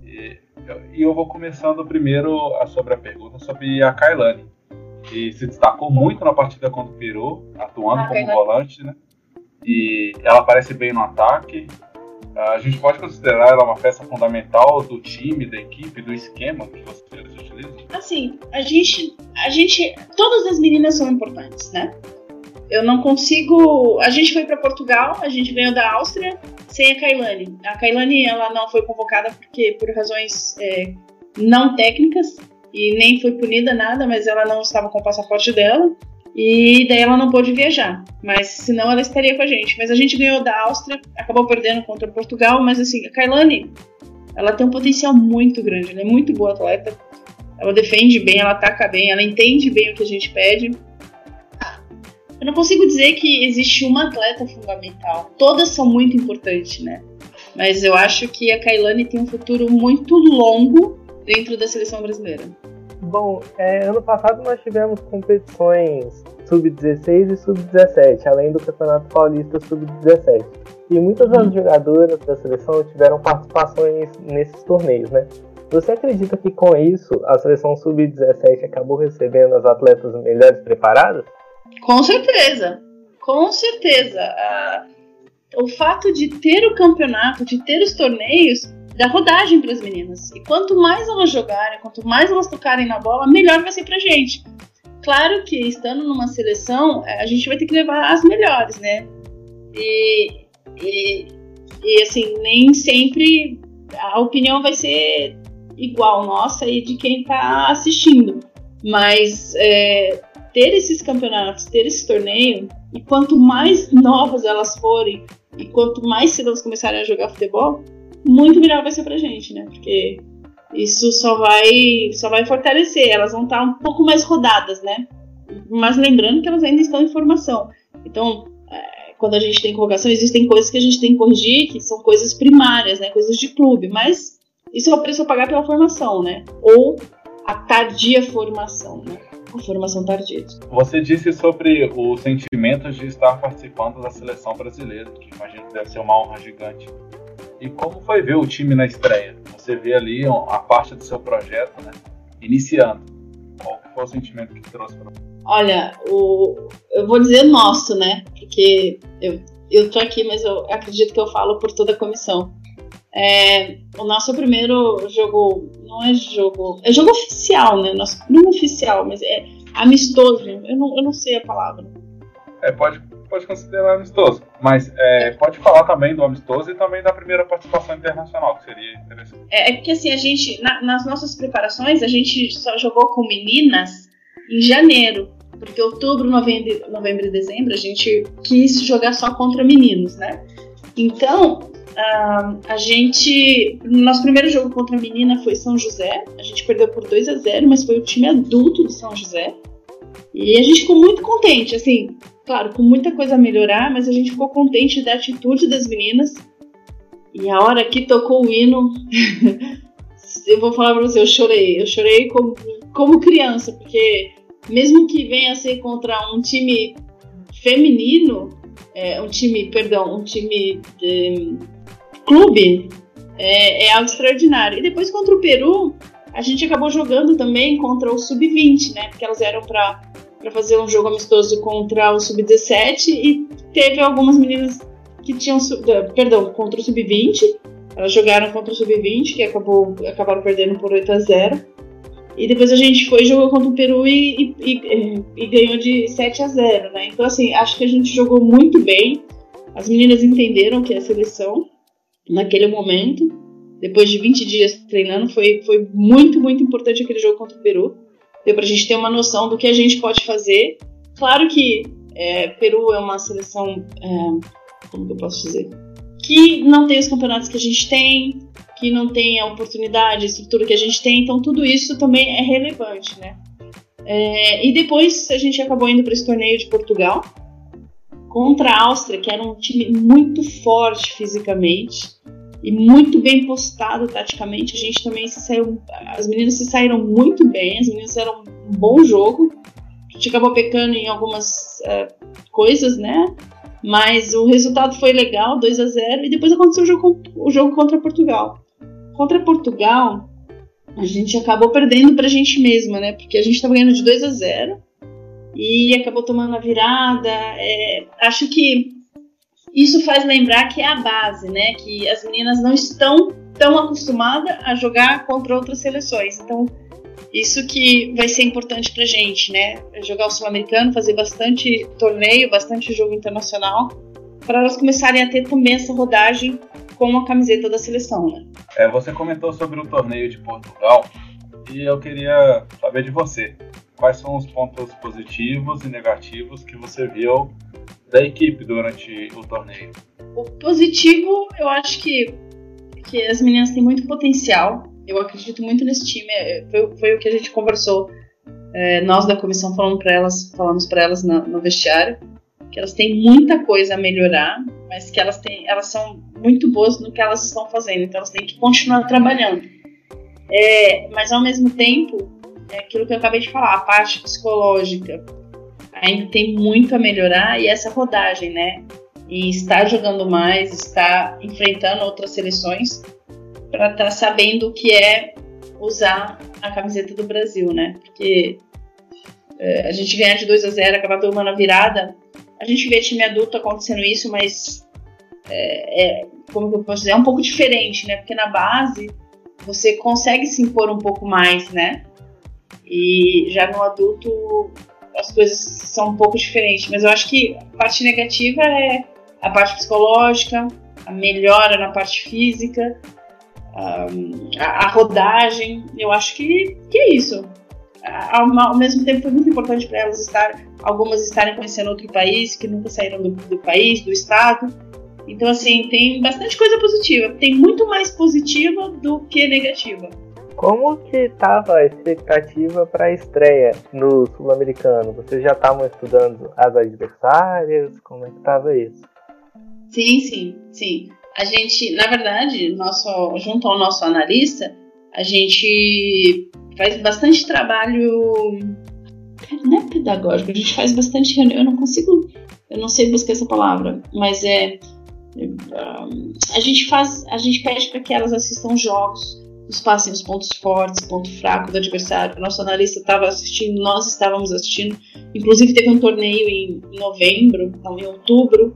E eu, e eu vou começando primeiro a, sobre a pergunta sobre a Kailane, que se destacou muito na partida contra o Peru, atuando ah, como volante, né? E ela aparece bem no ataque, a gente pode considerar ela uma peça fundamental do time, da equipe, do esquema que vocês utilizam? Assim, a gente, a gente, todas as meninas são importantes, né? Eu não consigo. A gente foi para Portugal, a gente ganhou da Áustria sem a Kailane. A Kailane ela não foi convocada porque por razões é, não técnicas e nem foi punida nada, mas ela não estava com o passaporte dela. E daí ela não pôde viajar, mas senão ela estaria com a gente. Mas a gente ganhou da Áustria, acabou perdendo contra Portugal, mas assim, a Kailane, ela tem um potencial muito grande, ela é muito boa atleta. Ela defende bem, ela ataca bem, ela entende bem o que a gente pede. Eu não consigo dizer que existe uma atleta fundamental. Todas são muito importantes, né? Mas eu acho que a Kailane tem um futuro muito longo dentro da seleção brasileira. Bom, é, ano passado nós tivemos competições sub-16 e sub-17, além do Campeonato Paulista sub-17. E muitas das jogadoras da seleção tiveram participações nesses torneios, né? Você acredita que com isso a seleção sub-17 acabou recebendo as atletas melhores preparadas? Com certeza, com certeza. Ah, o fato de ter o campeonato, de ter os torneios, dá rodagem para as meninas. E quanto mais elas jogarem, quanto mais elas tocarem na bola, melhor vai ser para gente. Claro que estando numa seleção, a gente vai ter que levar as melhores, né? E, e, e assim, nem sempre a opinião vai ser igual nossa e de quem está assistindo. Mas é, ter esses campeonatos, ter esse torneio, e quanto mais novas elas forem, e quanto mais cedo elas começarem a jogar futebol, muito melhor vai ser pra gente, né? Porque isso só vai, só vai fortalecer, elas vão estar um pouco mais rodadas, né? Mas lembrando que elas ainda estão em formação. Então, é, quando a gente tem convocação, existem coisas que a gente tem que corrigir, que são coisas primárias, né? Coisas de clube, mas isso é o preço a pagar pela formação, né? Ou a tardia formação, né? A formação tardia. Você disse sobre os sentimentos de estar participando da seleção brasileira, que imagino que deve ser uma honra gigante. E como foi ver o time na estreia? Você vê ali a parte do seu projeto, né? Iniciando. Qual foi o sentimento que trouxe para você? Olha, o, eu vou dizer nosso, né? Porque eu, eu tô aqui, mas eu acredito que eu falo por toda a comissão. É, o nosso primeiro jogo, não é jogo, é jogo oficial, né? Nosso, não oficial, mas é amistoso. Eu não, eu não sei a palavra. É, pode, pode considerar amistoso, mas é, pode falar também do amistoso e também da primeira participação internacional, que seria interessante. É, é porque assim, a gente, na, nas nossas preparações, a gente só jogou com meninas em janeiro, porque outubro, novembro, novembro e dezembro a gente quis jogar só contra meninos, né? Então, Uh, a gente. Nosso primeiro jogo contra a menina foi São José. A gente perdeu por 2 a 0 mas foi o time adulto de São José. E a gente ficou muito contente, assim, claro, com muita coisa a melhorar, mas a gente ficou contente da atitude das meninas. E a hora que tocou o hino, eu vou falar pra você, eu chorei. Eu chorei como, como criança, porque mesmo que venha a ser contra um time feminino, é, um time, perdão, um time de, clube é, é algo extraordinário. E depois contra o Peru, a gente acabou jogando também contra o Sub-20, né? Porque elas eram para fazer um jogo amistoso contra o Sub-17 e teve algumas meninas que tinham. Perdão, contra o Sub-20. Elas jogaram contra o Sub-20, que acabou, acabaram perdendo por 8 a 0 e depois a gente foi jogou contra o Peru e, e, e, e, ganhou de 7 a 0, né? Então, assim, acho que a gente jogou muito bem. As meninas entenderam que é a seleção naquele momento, depois de 20 dias treinando, foi, foi muito, muito importante aquele jogo contra o Peru. Deu pra gente ter uma noção do que a gente pode fazer. Claro que é, Peru é uma seleção, é, como que eu posso dizer? Que não tem os campeonatos que a gente tem, que não tem a oportunidade, a estrutura que a gente tem, então tudo isso também é relevante, né? É, e depois a gente acabou indo para esse torneio de Portugal, contra a Áustria, que era um time muito forte fisicamente e muito bem postado taticamente. A gente também se saiu, as meninas se saíram muito bem, as meninas fizeram um bom jogo. A gente acabou pecando em algumas uh, coisas, né? Mas o resultado foi legal, 2 a 0 e depois aconteceu o jogo, o jogo contra Portugal. Contra Portugal, a gente acabou perdendo pra gente mesma, né? Porque a gente tava ganhando de 2 a 0 e acabou tomando a virada. É, acho que isso faz lembrar que é a base, né? Que as meninas não estão tão acostumadas a jogar contra outras seleções. Então, isso que vai ser importante pra gente, né? Jogar o Sul-Americano, fazer bastante torneio, bastante jogo internacional, para elas começarem a ter também essa rodagem com a camiseta da seleção, né? É, você comentou sobre o torneio de Portugal e eu queria saber de você quais são os pontos positivos e negativos que você viu da equipe durante o torneio? O positivo, eu acho que, que as meninas têm muito potencial. Eu acredito muito nesse time. É, foi, foi o que a gente conversou. É, nós da comissão falamos para elas, falamos para elas no, no vestiário que elas têm muita coisa a melhorar, mas que elas têm, elas são muito boas no que elas estão fazendo. Então elas têm que continuar trabalhando. É, mas ao mesmo tempo é aquilo que eu acabei de falar, a parte psicológica ainda tem muito a melhorar e essa rodagem, né? E estar jogando mais, estar enfrentando outras seleções para estar tá sabendo o que é usar a camiseta do Brasil, né? Porque é, a gente ganhar de 2 a 0 acabar tomando a virada, a gente vê time adulto acontecendo isso, mas é, é, como eu posso dizer, é um pouco diferente, né? Porque na base você consegue se impor um pouco mais, né? E já no adulto as coisas são um pouco diferentes. Mas eu acho que a parte negativa é a parte psicológica, a melhora na parte física, a, a rodagem. Eu acho que, que é isso. Ao, ao mesmo tempo foi muito importante para elas estar, algumas estarem conhecendo outro país, que nunca saíram do, do país, do estado. Então, assim, tem bastante coisa positiva. Tem muito mais positiva do que negativa. Como que estava a expectativa para a estreia no Sul-Americano? Vocês já estavam estudando as adversárias? Como é que estava isso? Sim, sim, sim. A gente, na verdade, nosso, junto ao nosso analista, a gente faz bastante trabalho. Não é pedagógico, a gente faz bastante reunião. Eu não consigo, eu não sei buscar essa palavra, mas é. a gente faz, a gente pede para que elas assistam jogos nos passem os pontos fortes, ponto fraco do adversário. Nosso analista estava assistindo, nós estávamos assistindo. Inclusive teve um torneio em novembro, não, em outubro,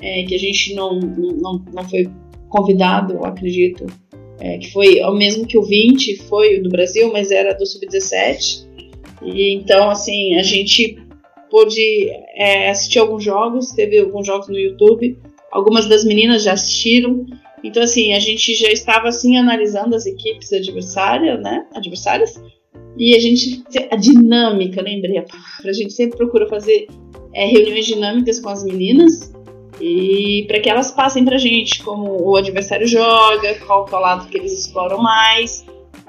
é, que a gente não, não, não foi convidado, acredito, é, que foi o mesmo que o 20, foi o do Brasil, mas era do Sub-17. E então, assim, a gente pôde é, assistir alguns jogos, teve alguns jogos no YouTube, algumas das meninas já assistiram, então, assim, a gente já estava assim analisando as equipes adversárias, né? Adversárias. E a gente. A dinâmica, lembrei a palavra. A gente sempre procura fazer é, reuniões dinâmicas com as meninas. E para que elas passem pra gente como o adversário joga, qual é o lado que eles exploram mais.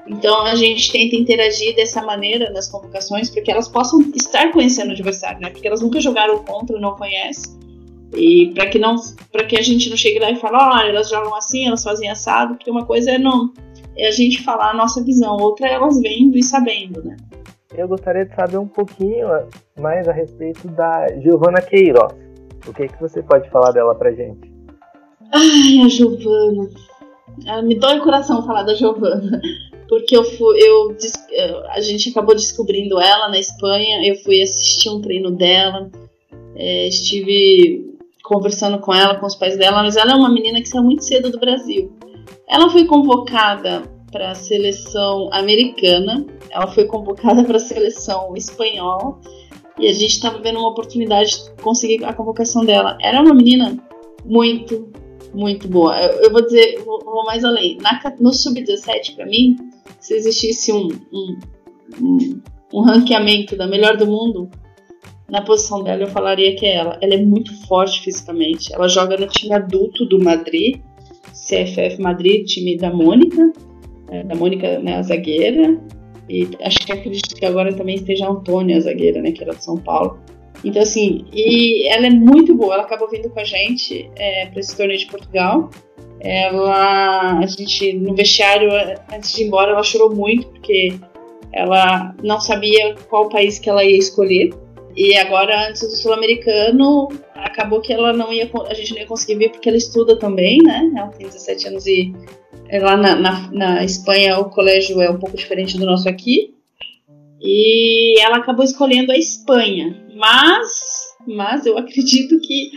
Então a gente tenta interagir dessa maneira nas convocações para que elas possam estar conhecendo o adversário, né? Porque elas nunca jogaram contra, não conhecem. E para que não, para que a gente não chegue lá e fale, olha, elas jogam assim, elas fazem assado, porque uma coisa é não é a gente falar a nossa visão, outra é elas vendo e sabendo, né? Eu gostaria de saber um pouquinho mais a respeito da Giovana Queiroz. O que, que você pode falar dela pra gente? Ai, a Giovana. me dói o coração falar da Giovana. Porque eu fui, eu, a gente acabou descobrindo ela na Espanha, eu fui assistir um treino dela, é, estive conversando com ela, com os pais dela, mas ela é uma menina que saiu muito cedo do Brasil. Ela foi convocada para a seleção americana, ela foi convocada para a seleção espanhola e a gente estava vendo uma oportunidade de conseguir a convocação dela. Era uma menina muito, muito boa. Eu, eu vou dizer, vou, vou, mais além. Na, no sub-17, para mim, se existisse um, um, um, um ranqueamento da melhor do mundo, na posição dela, eu falaria que é ela. Ela é muito forte fisicamente. Ela joga no time adulto do Madrid, CFF Madrid, time da Mônica, é, da Mônica, né, a zagueira. E acho que acredito que agora também esteja a Antônia, a zagueira, né, que era de São Paulo. Então, assim, e ela é muito boa. Ela acabou vindo com a gente é, para esse torneio de Portugal. Ela, a gente, no vestiário, antes de ir embora, ela chorou muito, porque ela não sabia qual país que ela ia escolher. E agora, antes do Sul-Americano, acabou que ela não ia, a gente não ia conseguir ver porque ela estuda também, né? Ela tem 17 anos e lá na, na, na Espanha o colégio é um pouco diferente do nosso aqui. E ela acabou escolhendo a Espanha. Mas, mas eu acredito que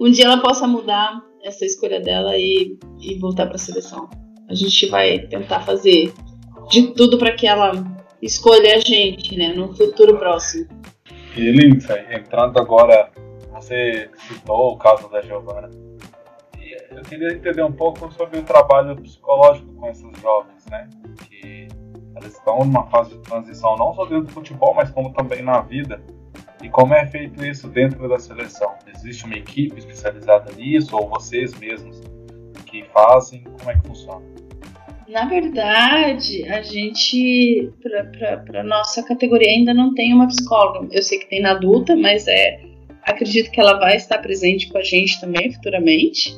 um dia ela possa mudar essa escolha dela e, e voltar para a seleção. A gente vai tentar fazer de tudo para que ela escolha a gente, né, no futuro próximo. E Lindsay, entrando agora, você citou o caso da Giovana. eu queria entender um pouco sobre o trabalho psicológico com esses jovens, né? Que elas estão numa fase de transição não só dentro do futebol, mas como também na vida. E como é feito isso dentro da seleção? Existe uma equipe especializada nisso ou vocês mesmos que fazem? Como é que funciona? Na verdade, a gente, para nossa categoria, ainda não tem uma psicóloga. Eu sei que tem na adulta, mas é, acredito que ela vai estar presente com a gente também futuramente.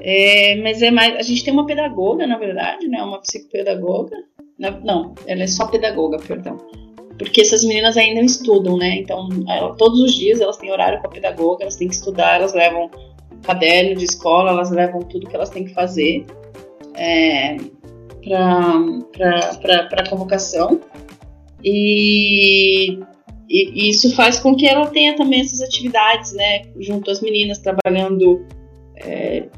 É, mas é mais, a gente tem uma pedagoga, na verdade, né? Uma psicopedagoga. Não, ela é só pedagoga, perdão. porque essas meninas ainda estudam, né? Então, ela, todos os dias elas têm horário com a pedagoga, elas têm que estudar, elas levam caderno de escola, elas levam tudo que elas têm que fazer é, para a convocação. E, e, isso faz com que ela tenha também essas atividades, né? Junto às meninas, trabalhando. É,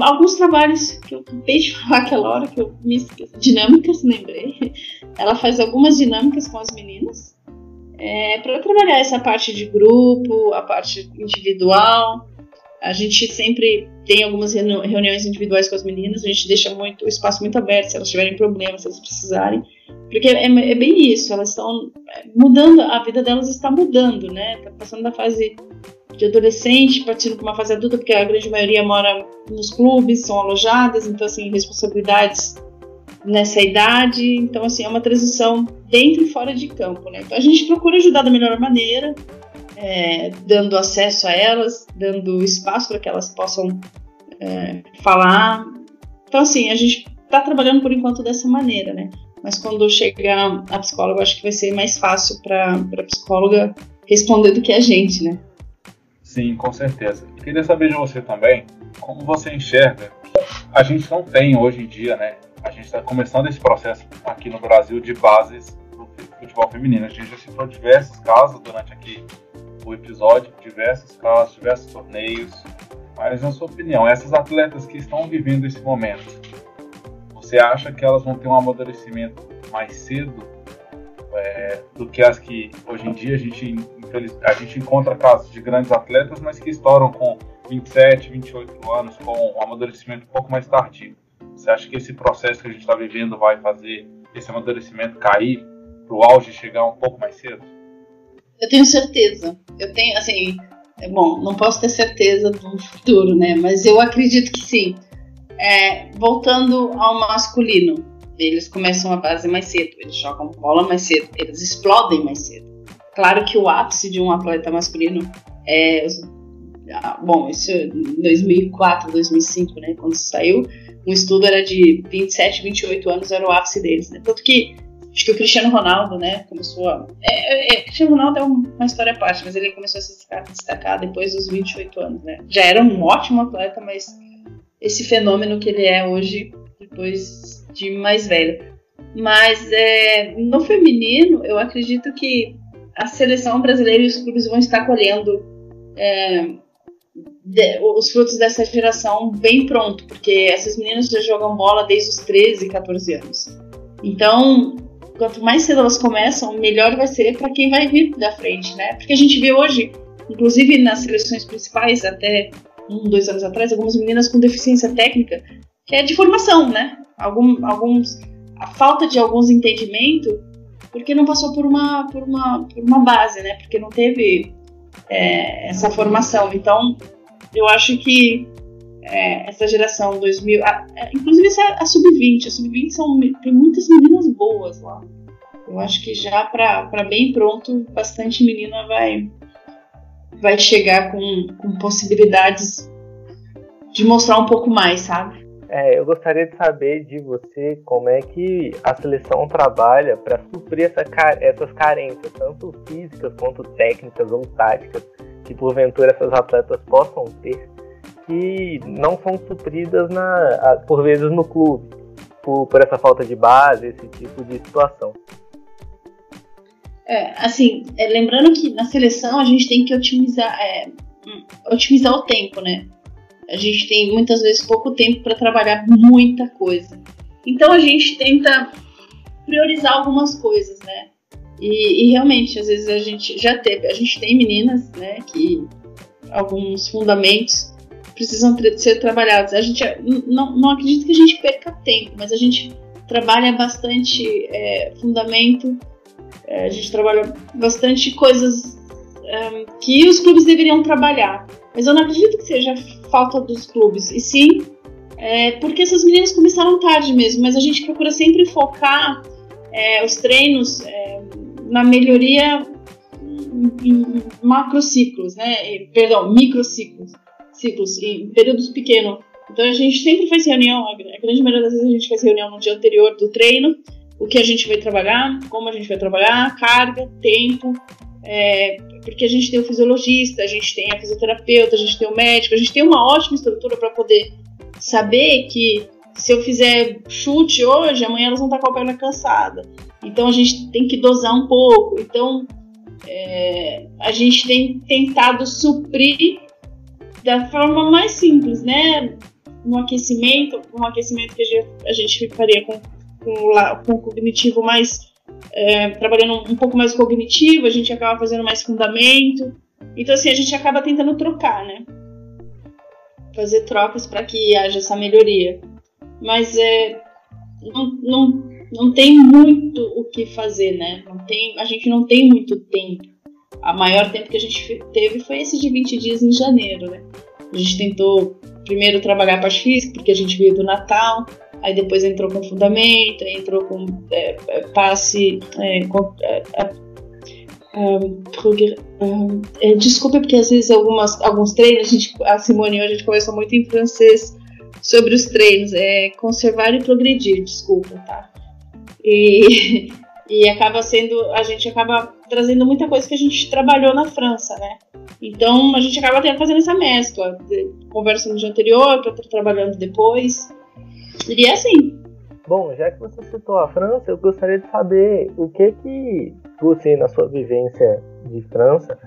alguns trabalhos que eu acabei de falar aquela hora que eu me esqueci, dinâmicas, lembrei. Ela faz algumas dinâmicas com as meninas é, para trabalhar essa parte de grupo, a parte individual. A gente sempre tem algumas reuniões individuais com as meninas, a gente deixa muito, o espaço muito aberto se elas tiverem problemas, se elas precisarem. Porque é, é bem isso, elas estão é, mudando, a vida delas está mudando, né? Está passando da fase de adolescente, partindo para uma fase adulta, porque a grande maioria mora nos clubes, são alojadas, então, assim, responsabilidades nessa idade. Então, assim, é uma transição dentro e fora de campo, né? Então, a gente procura ajudar da melhor maneira, é, dando acesso a elas, dando espaço para que elas possam é, falar. Então, assim, a gente está trabalhando por enquanto dessa maneira, né? Mas quando chegar a psicóloga, acho que vai ser mais fácil para a psicóloga responder do que a gente, né? Sim, com certeza. Queria saber de você também, como você enxerga. A gente não tem hoje em dia, né? A gente está começando esse processo aqui no Brasil de bases do futebol feminino. A gente já citou diversos casos durante aqui o episódio, diversos casos, diversos torneios. Mas, na sua opinião, essas atletas que estão vivendo esse momento, você acha que elas vão ter um amadurecimento mais cedo é, do que as que hoje em dia a gente, a gente encontra casos de grandes atletas, mas que estouram com 27, 28 anos, com um amadurecimento um pouco mais tardio. Você acha que esse processo que a gente está vivendo vai fazer esse amadurecimento cair para o auge chegar um pouco mais cedo? Eu tenho certeza. Eu tenho, assim, é bom, não posso ter certeza do futuro, né? Mas eu acredito que sim. É, voltando ao masculino, eles começam a base mais cedo, eles jogam bola mais cedo, eles explodem mais cedo. Claro que o ápice de um atleta masculino é. Bom, isso em 2004, 2005, né? Quando saiu, um estudo era de 27, 28 anos, era o ápice deles, né? Tanto que acho que o Cristiano Ronaldo, né, começou a. É, é, é Cristiano Ronaldo é uma história à parte, mas ele começou a se destacar, depois dos 28 anos, né? Já era um ótimo atleta, mas esse fenômeno que ele é hoje, depois de mais velho. Mas é, no feminino, eu acredito que a seleção brasileira e os clubes vão estar colhendo é, de, os frutos dessa geração bem pronto, porque essas meninas já jogam bola desde os 13, 14 anos. Então, quanto mais cedo elas começam, melhor vai ser para quem vai vir da frente, né? Porque a gente vê hoje, inclusive nas seleções principais, até um, dois anos atrás, algumas meninas com deficiência técnica, que é de formação, né? algum, alguns a falta de alguns entendimentos porque não passou por uma por uma, por uma base, né? Porque não teve é, essa formação. Então, eu acho que é, essa geração 2000, a, a, inclusive essa, a sub-20, a sub-20 são tem muitas meninas boas lá. Eu acho que já para bem pronto, bastante menina vai vai chegar com, com possibilidades de mostrar um pouco mais, sabe? É, eu gostaria de saber de você como é que a seleção trabalha para suprir essa, essas carências, tanto físicas quanto técnicas ou táticas, que porventura essas atletas possam ter, que não são supridas na, por vezes no clube, por, por essa falta de base, esse tipo de situação. É, assim, é, lembrando que na seleção a gente tem que otimizar, é, hum, otimizar o tempo, né? A gente tem muitas vezes pouco tempo para trabalhar muita coisa. Então a gente tenta priorizar algumas coisas, né? E, e, realmente, às vezes a gente já teve, a gente tem meninas, né, que alguns fundamentos precisam ser trabalhados. A gente não, não acredito que a gente perca tempo, mas a gente trabalha bastante é, fundamento, é, a gente trabalha bastante coisas é, que os clubes deveriam trabalhar. Mas eu não acredito que seja falta dos clubes, e sim é, porque essas meninas começaram tarde mesmo, mas a gente procura sempre focar é, os treinos é, na melhoria em macrociclos, né? Perdão, microciclos, ciclos, em períodos pequenos. Então a gente sempre faz reunião, a grande maioria das vezes a gente faz reunião no dia anterior do treino. o que a gente vai trabalhar, como a gente vai trabalhar, carga, tempo, é, porque a gente tem o fisiologista, a gente tem a fisioterapeuta, a gente tem o médico, a gente tem uma ótima estrutura para poder saber que se eu fizer chute hoje, amanhã elas vão estar com a perna cansada. Então a gente tem que dosar um pouco. Então é, a gente tem tentado suprir da forma mais simples, né? No aquecimento, um aquecimento que a gente faria com, com, com cognitivo mais. É, trabalhando um pouco mais cognitivo, a gente acaba fazendo mais fundamento. Então, assim, a gente acaba tentando trocar, né? Fazer trocas para que haja essa melhoria. Mas é, não, não, não tem muito o que fazer, né? Não tem, a gente não tem muito tempo. A maior tempo que a gente teve foi esse de 20 dias em janeiro, né? A gente tentou primeiro trabalhar a parte física, porque a gente veio do Natal, aí depois entrou com fundamento, entrou com é, é passe. É, com, é, um, é, desculpa, porque às vezes algumas, alguns treinos, a, gente, a Simone hoje a gente conversou muito em francês sobre os treinos. É conservar e progredir, desculpa, tá? E, e acaba sendo, a gente acaba trazendo muita coisa que a gente trabalhou na França, né? Então a gente acaba fazendo essa mescla, conversa no dia anterior, para estar trabalhando depois. Seria assim. Bom, já que você citou a França, eu gostaria de saber o que que você, na sua vivência de França,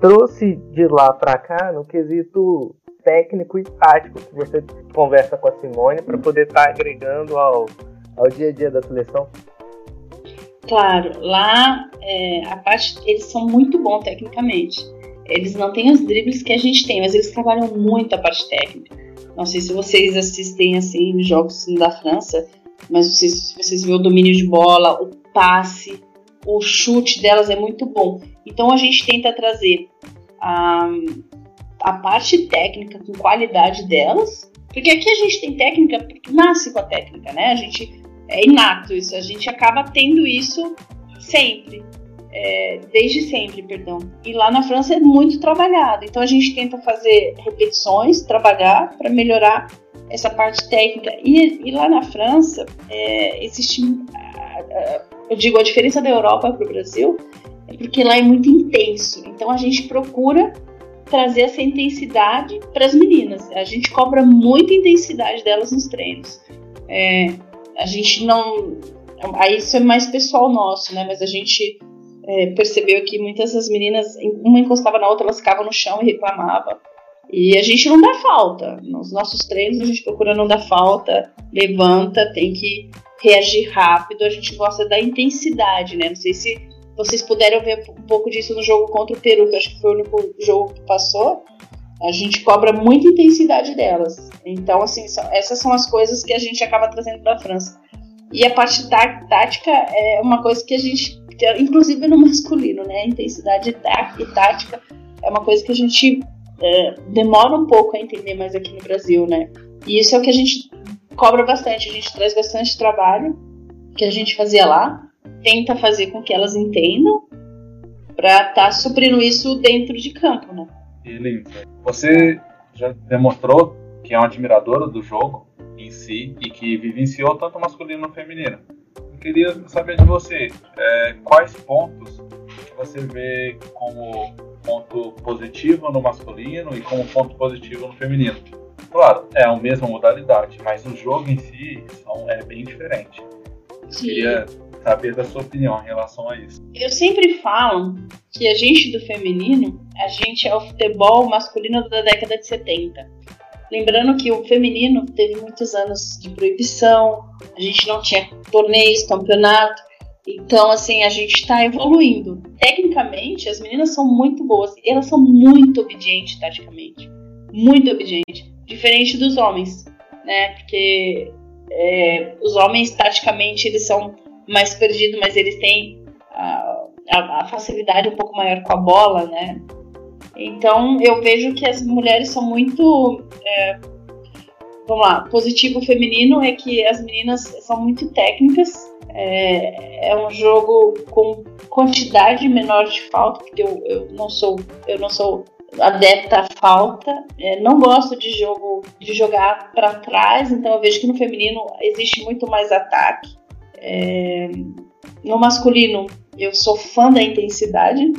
trouxe de lá para cá no quesito técnico e tático que você conversa com a Simone para poder estar tá agregando ao, ao dia a dia da seleção? Claro, lá é, a parte eles são muito bons tecnicamente. Eles não têm os dribles que a gente tem, mas eles trabalham muito a parte técnica. Não sei se vocês assistem assim jogos assim, da França, mas não sei se vocês viram o domínio de bola, o passe, o chute delas é muito bom. Então a gente tenta trazer a, a parte técnica com qualidade delas, porque aqui a gente tem técnica porque nasce com a técnica, né? A gente é inato isso, a gente acaba tendo isso sempre, é, desde sempre, perdão. E lá na França é muito trabalhado, então a gente tenta fazer repetições, trabalhar para melhorar essa parte técnica. E, e lá na França é, existe, eu digo, a diferença da Europa para o Brasil é porque lá é muito intenso. Então a gente procura trazer essa intensidade para as meninas. A gente cobra muita intensidade delas nos treinos. É, a gente não. Aí isso é mais pessoal nosso, né? Mas a gente é, percebeu que muitas das meninas, uma encostava na outra, elas ficavam no chão e reclamavam. E a gente não dá falta. Nos nossos treinos a gente procura não dar falta, levanta, tem que reagir rápido. A gente gosta da intensidade, né? Não sei se vocês puderam ver um pouco disso no jogo contra o Peru, que acho que foi o único jogo que passou. A gente cobra muita intensidade delas. Então, assim, essas são as coisas que a gente acaba trazendo para a França. E a parte tá, tática é uma coisa que a gente, inclusive no masculino, né? Intensidade e tática é uma coisa que a gente é, demora um pouco a entender mais aqui no Brasil, né? E isso é o que a gente cobra bastante. A gente traz bastante trabalho que a gente fazia lá tenta fazer com que elas entendam para estar tá suprindo isso dentro de campo, né? E você já demonstrou que é uma admiradora do jogo em si e que vivenciou tanto masculino quanto feminino. Eu queria saber de você é, quais pontos você vê como ponto positivo no masculino e como ponto positivo no feminino. Claro, é a mesma modalidade, mas o jogo em si são, é bem diferente. Sim. queria saber da sua opinião em relação a isso. Eu sempre falo que a gente do feminino, a gente é o futebol masculino da década de 70. Lembrando que o feminino teve muitos anos de proibição, a gente não tinha torneios, campeonato, então assim, a gente está evoluindo. Tecnicamente, as meninas são muito boas, elas são muito obedientes taticamente, muito obedientes, diferente dos homens, né? Porque é, os homens taticamente eles são mais perdido, mas eles têm a, a, a, facilidade um pouco maior com a bola, né? Então eu vejo que as mulheres são muito. É, vamos lá, positivo feminino é que as meninas são muito técnicas. É, é um jogo com quantidade menor de falta, porque eu, eu não sou eu não sou adepta à falta. É, não gosto de jogo de jogar para trás, então eu vejo que no feminino existe muito mais ataque É, no masculino, eu sou fã da intensidade,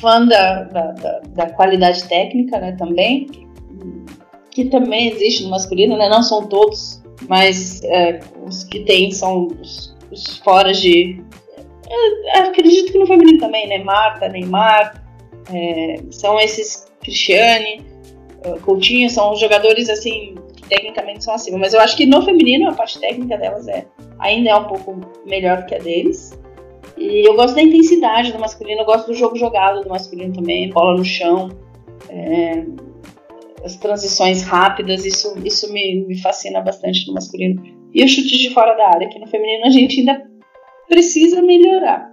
fã da, da, da, da qualidade técnica né, também, que também existe no masculino, né? Não são todos, mas é, os que tem são os, os fora de. Acredito que no feminino também, né? Marta, Neymar, é, são esses Cristiane, Coutinho, são jogadores assim tecnicamente são acima. Mas eu acho que no feminino a parte técnica delas é ainda é um pouco melhor que a deles. E eu gosto da intensidade do masculino, eu gosto do jogo jogado do masculino também, bola no chão. É, as transições rápidas, isso, isso me, me fascina bastante no masculino. E o chute de fora da área, que no feminino a gente ainda precisa melhorar.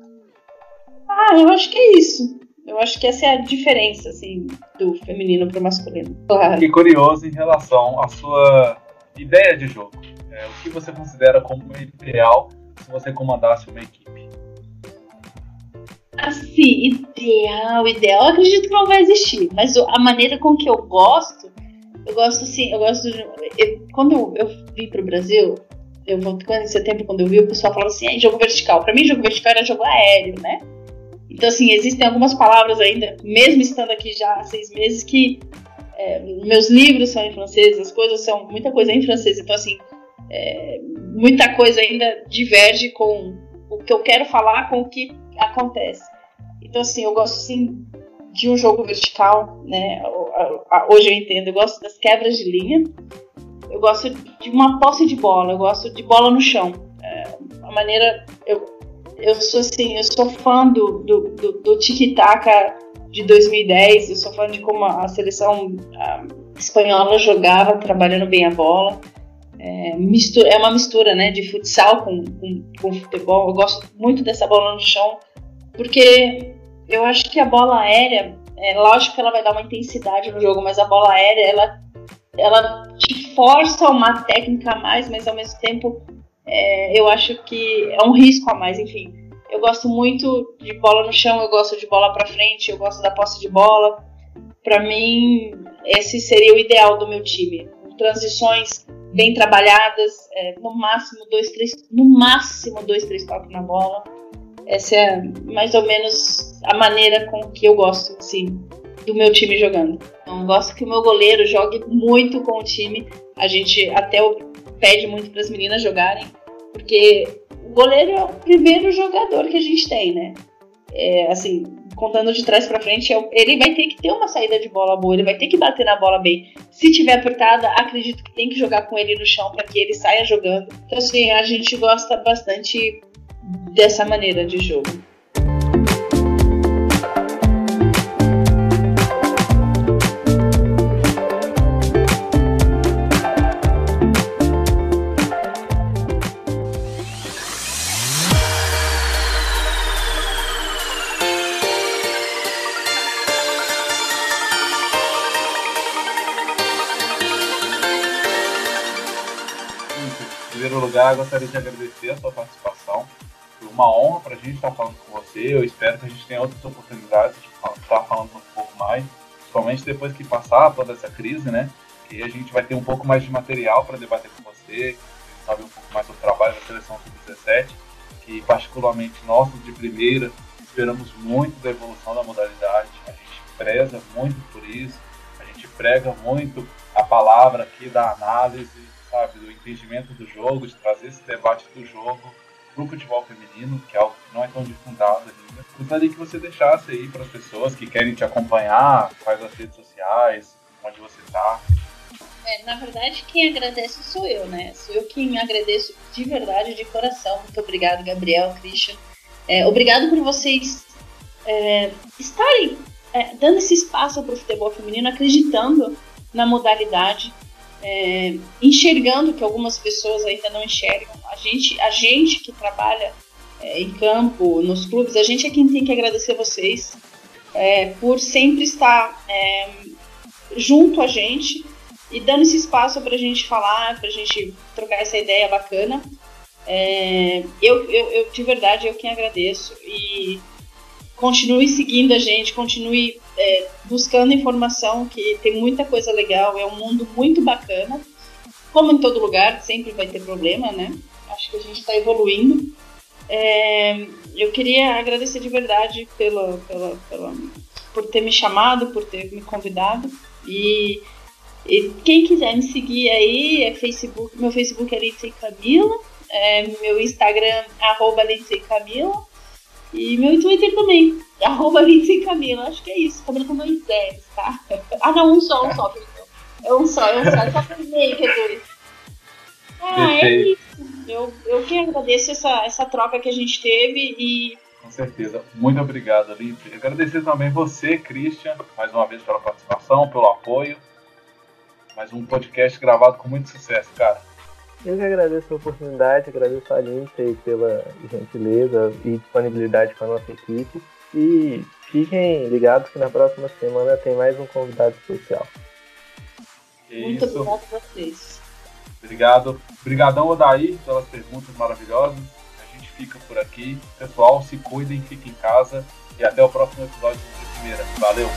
Ah, eu acho que é isso. Eu acho que essa é a diferença, assim, do feminino para o masculino. Claro. Fiquei curioso em relação à sua ideia de jogo. É, o que você considera como ideal se você comandasse uma equipe? Assim, ideal, ideal, eu acredito que não vai existir. Mas a maneira com que eu gosto, eu gosto assim, eu gosto de. Eu, quando eu, eu vim pro Brasil, eu vou quando em setembro, quando eu vi, o pessoal falava assim, ah, jogo vertical. Para mim, jogo vertical era jogo aéreo, né? Então, assim, existem algumas palavras ainda, mesmo estando aqui já há seis meses, que é, meus livros são em francês, as coisas são muita coisa em francês. Então, assim, é, muita coisa ainda diverge com o que eu quero falar com o que acontece. Então, assim, eu gosto, sim, de um jogo vertical, né? Hoje eu entendo, eu gosto das quebras de linha, eu gosto de uma posse de bola, eu gosto de bola no chão. É, a maneira. Eu, eu sou assim, eu sou fã do, do, do, do tiki-taka de 2010, eu sou fã de como a seleção a espanhola jogava, trabalhando bem a bola. É, mistura, é uma mistura né, de futsal com, com, com futebol. Eu gosto muito dessa bola no chão, porque eu acho que a bola aérea, é lógico que ela vai dar uma intensidade no jogo, mas a bola aérea, ela, ela te força uma técnica a mais, mas ao mesmo tempo é, eu acho que é um risco a mais, enfim. Eu gosto muito de bola no chão, eu gosto de bola para frente, eu gosto da posse de bola. Para mim, esse seria o ideal do meu time. Transições bem trabalhadas, é, no máximo dois, três, no máximo dois, três toques na bola. Essa é mais ou menos a maneira com que eu gosto, assim, do meu time jogando. Então, gosto que o meu goleiro jogue muito com o time. A gente até pede muito para as meninas jogarem, porque o goleiro é o primeiro jogador que a gente tem, né? É, assim, contando de trás para frente, é ele vai ter que ter uma saída de bola boa, ele vai ter que bater na bola bem. Se tiver apertada, acredito que tem que jogar com ele no chão para que ele saia jogando. Então, assim, a gente gosta bastante dessa maneira de jogo. Lugar, gostaria de agradecer a sua participação. Foi uma honra para a gente estar falando com você. Eu espero que a gente tenha outras oportunidades de estar falando um pouco mais, principalmente depois que passar toda essa crise, né? Que a gente vai ter um pouco mais de material para debater com você, saber um pouco mais do trabalho da seleção sub-17, que particularmente nós de primeira esperamos muito da evolução da modalidade. A gente preza muito por isso, a gente prega muito a palavra aqui da análise sabe, do entendimento do jogo, de trazer esse debate do jogo para o futebol feminino, que é algo que não é tão difundado ainda. Gostaria que você deixasse aí para as pessoas que querem te acompanhar, quais as redes sociais, onde você está. É, na verdade, quem agradece sou eu, né? Sou eu quem agradeço de verdade, de coração. Muito obrigado, Gabriel, Christian. É, obrigado por vocês é, estarem é, dando esse espaço para o futebol feminino, acreditando na modalidade é, enxergando que algumas pessoas ainda não enxergam. A gente, a gente que trabalha é, em campo, nos clubes, a gente é quem tem que agradecer vocês é, por sempre estar é, junto a gente e dando esse espaço para a gente falar, para a gente trocar essa ideia bacana. É, eu, eu, eu, de verdade, eu quem agradeço e continue seguindo a gente, continue é, buscando informação, que tem muita coisa legal, é um mundo muito bacana. Como em todo lugar, sempre vai ter problema, né? acho que a gente está evoluindo. É, eu queria agradecer de verdade pela, pela, pela, por ter me chamado, por ter me convidado. E, e quem quiser me seguir aí, é Facebook, meu Facebook é Lindsay Camila, é, meu Instagram arroba Lindsay Camila. E meu Twitter também, arroba Lindsay Camila. Acho que é isso, Camila com dois Z's, tá? Ah, não, um só, um só, É um só, é um só, é só por e-mail que é dois. Ah, é isso. Eu, eu que agradeço essa, essa troca que a gente teve e. Com certeza. Muito obrigado, Lindsay. Agradecer também você, Christian, mais uma vez pela participação, pelo apoio. Mais um podcast gravado com muito sucesso, cara. Eu que agradeço a oportunidade, agradeço a Lindsay pela gentileza e disponibilidade com a nossa equipe. E fiquem ligados que na próxima semana tem mais um convidado especial. É Muito isso. obrigado a vocês. Obrigado. Obrigadão, Odair, pelas perguntas maravilhosas. A gente fica por aqui. Pessoal, se cuidem, fiquem em casa. E até o próximo episódio de primeira. Valeu!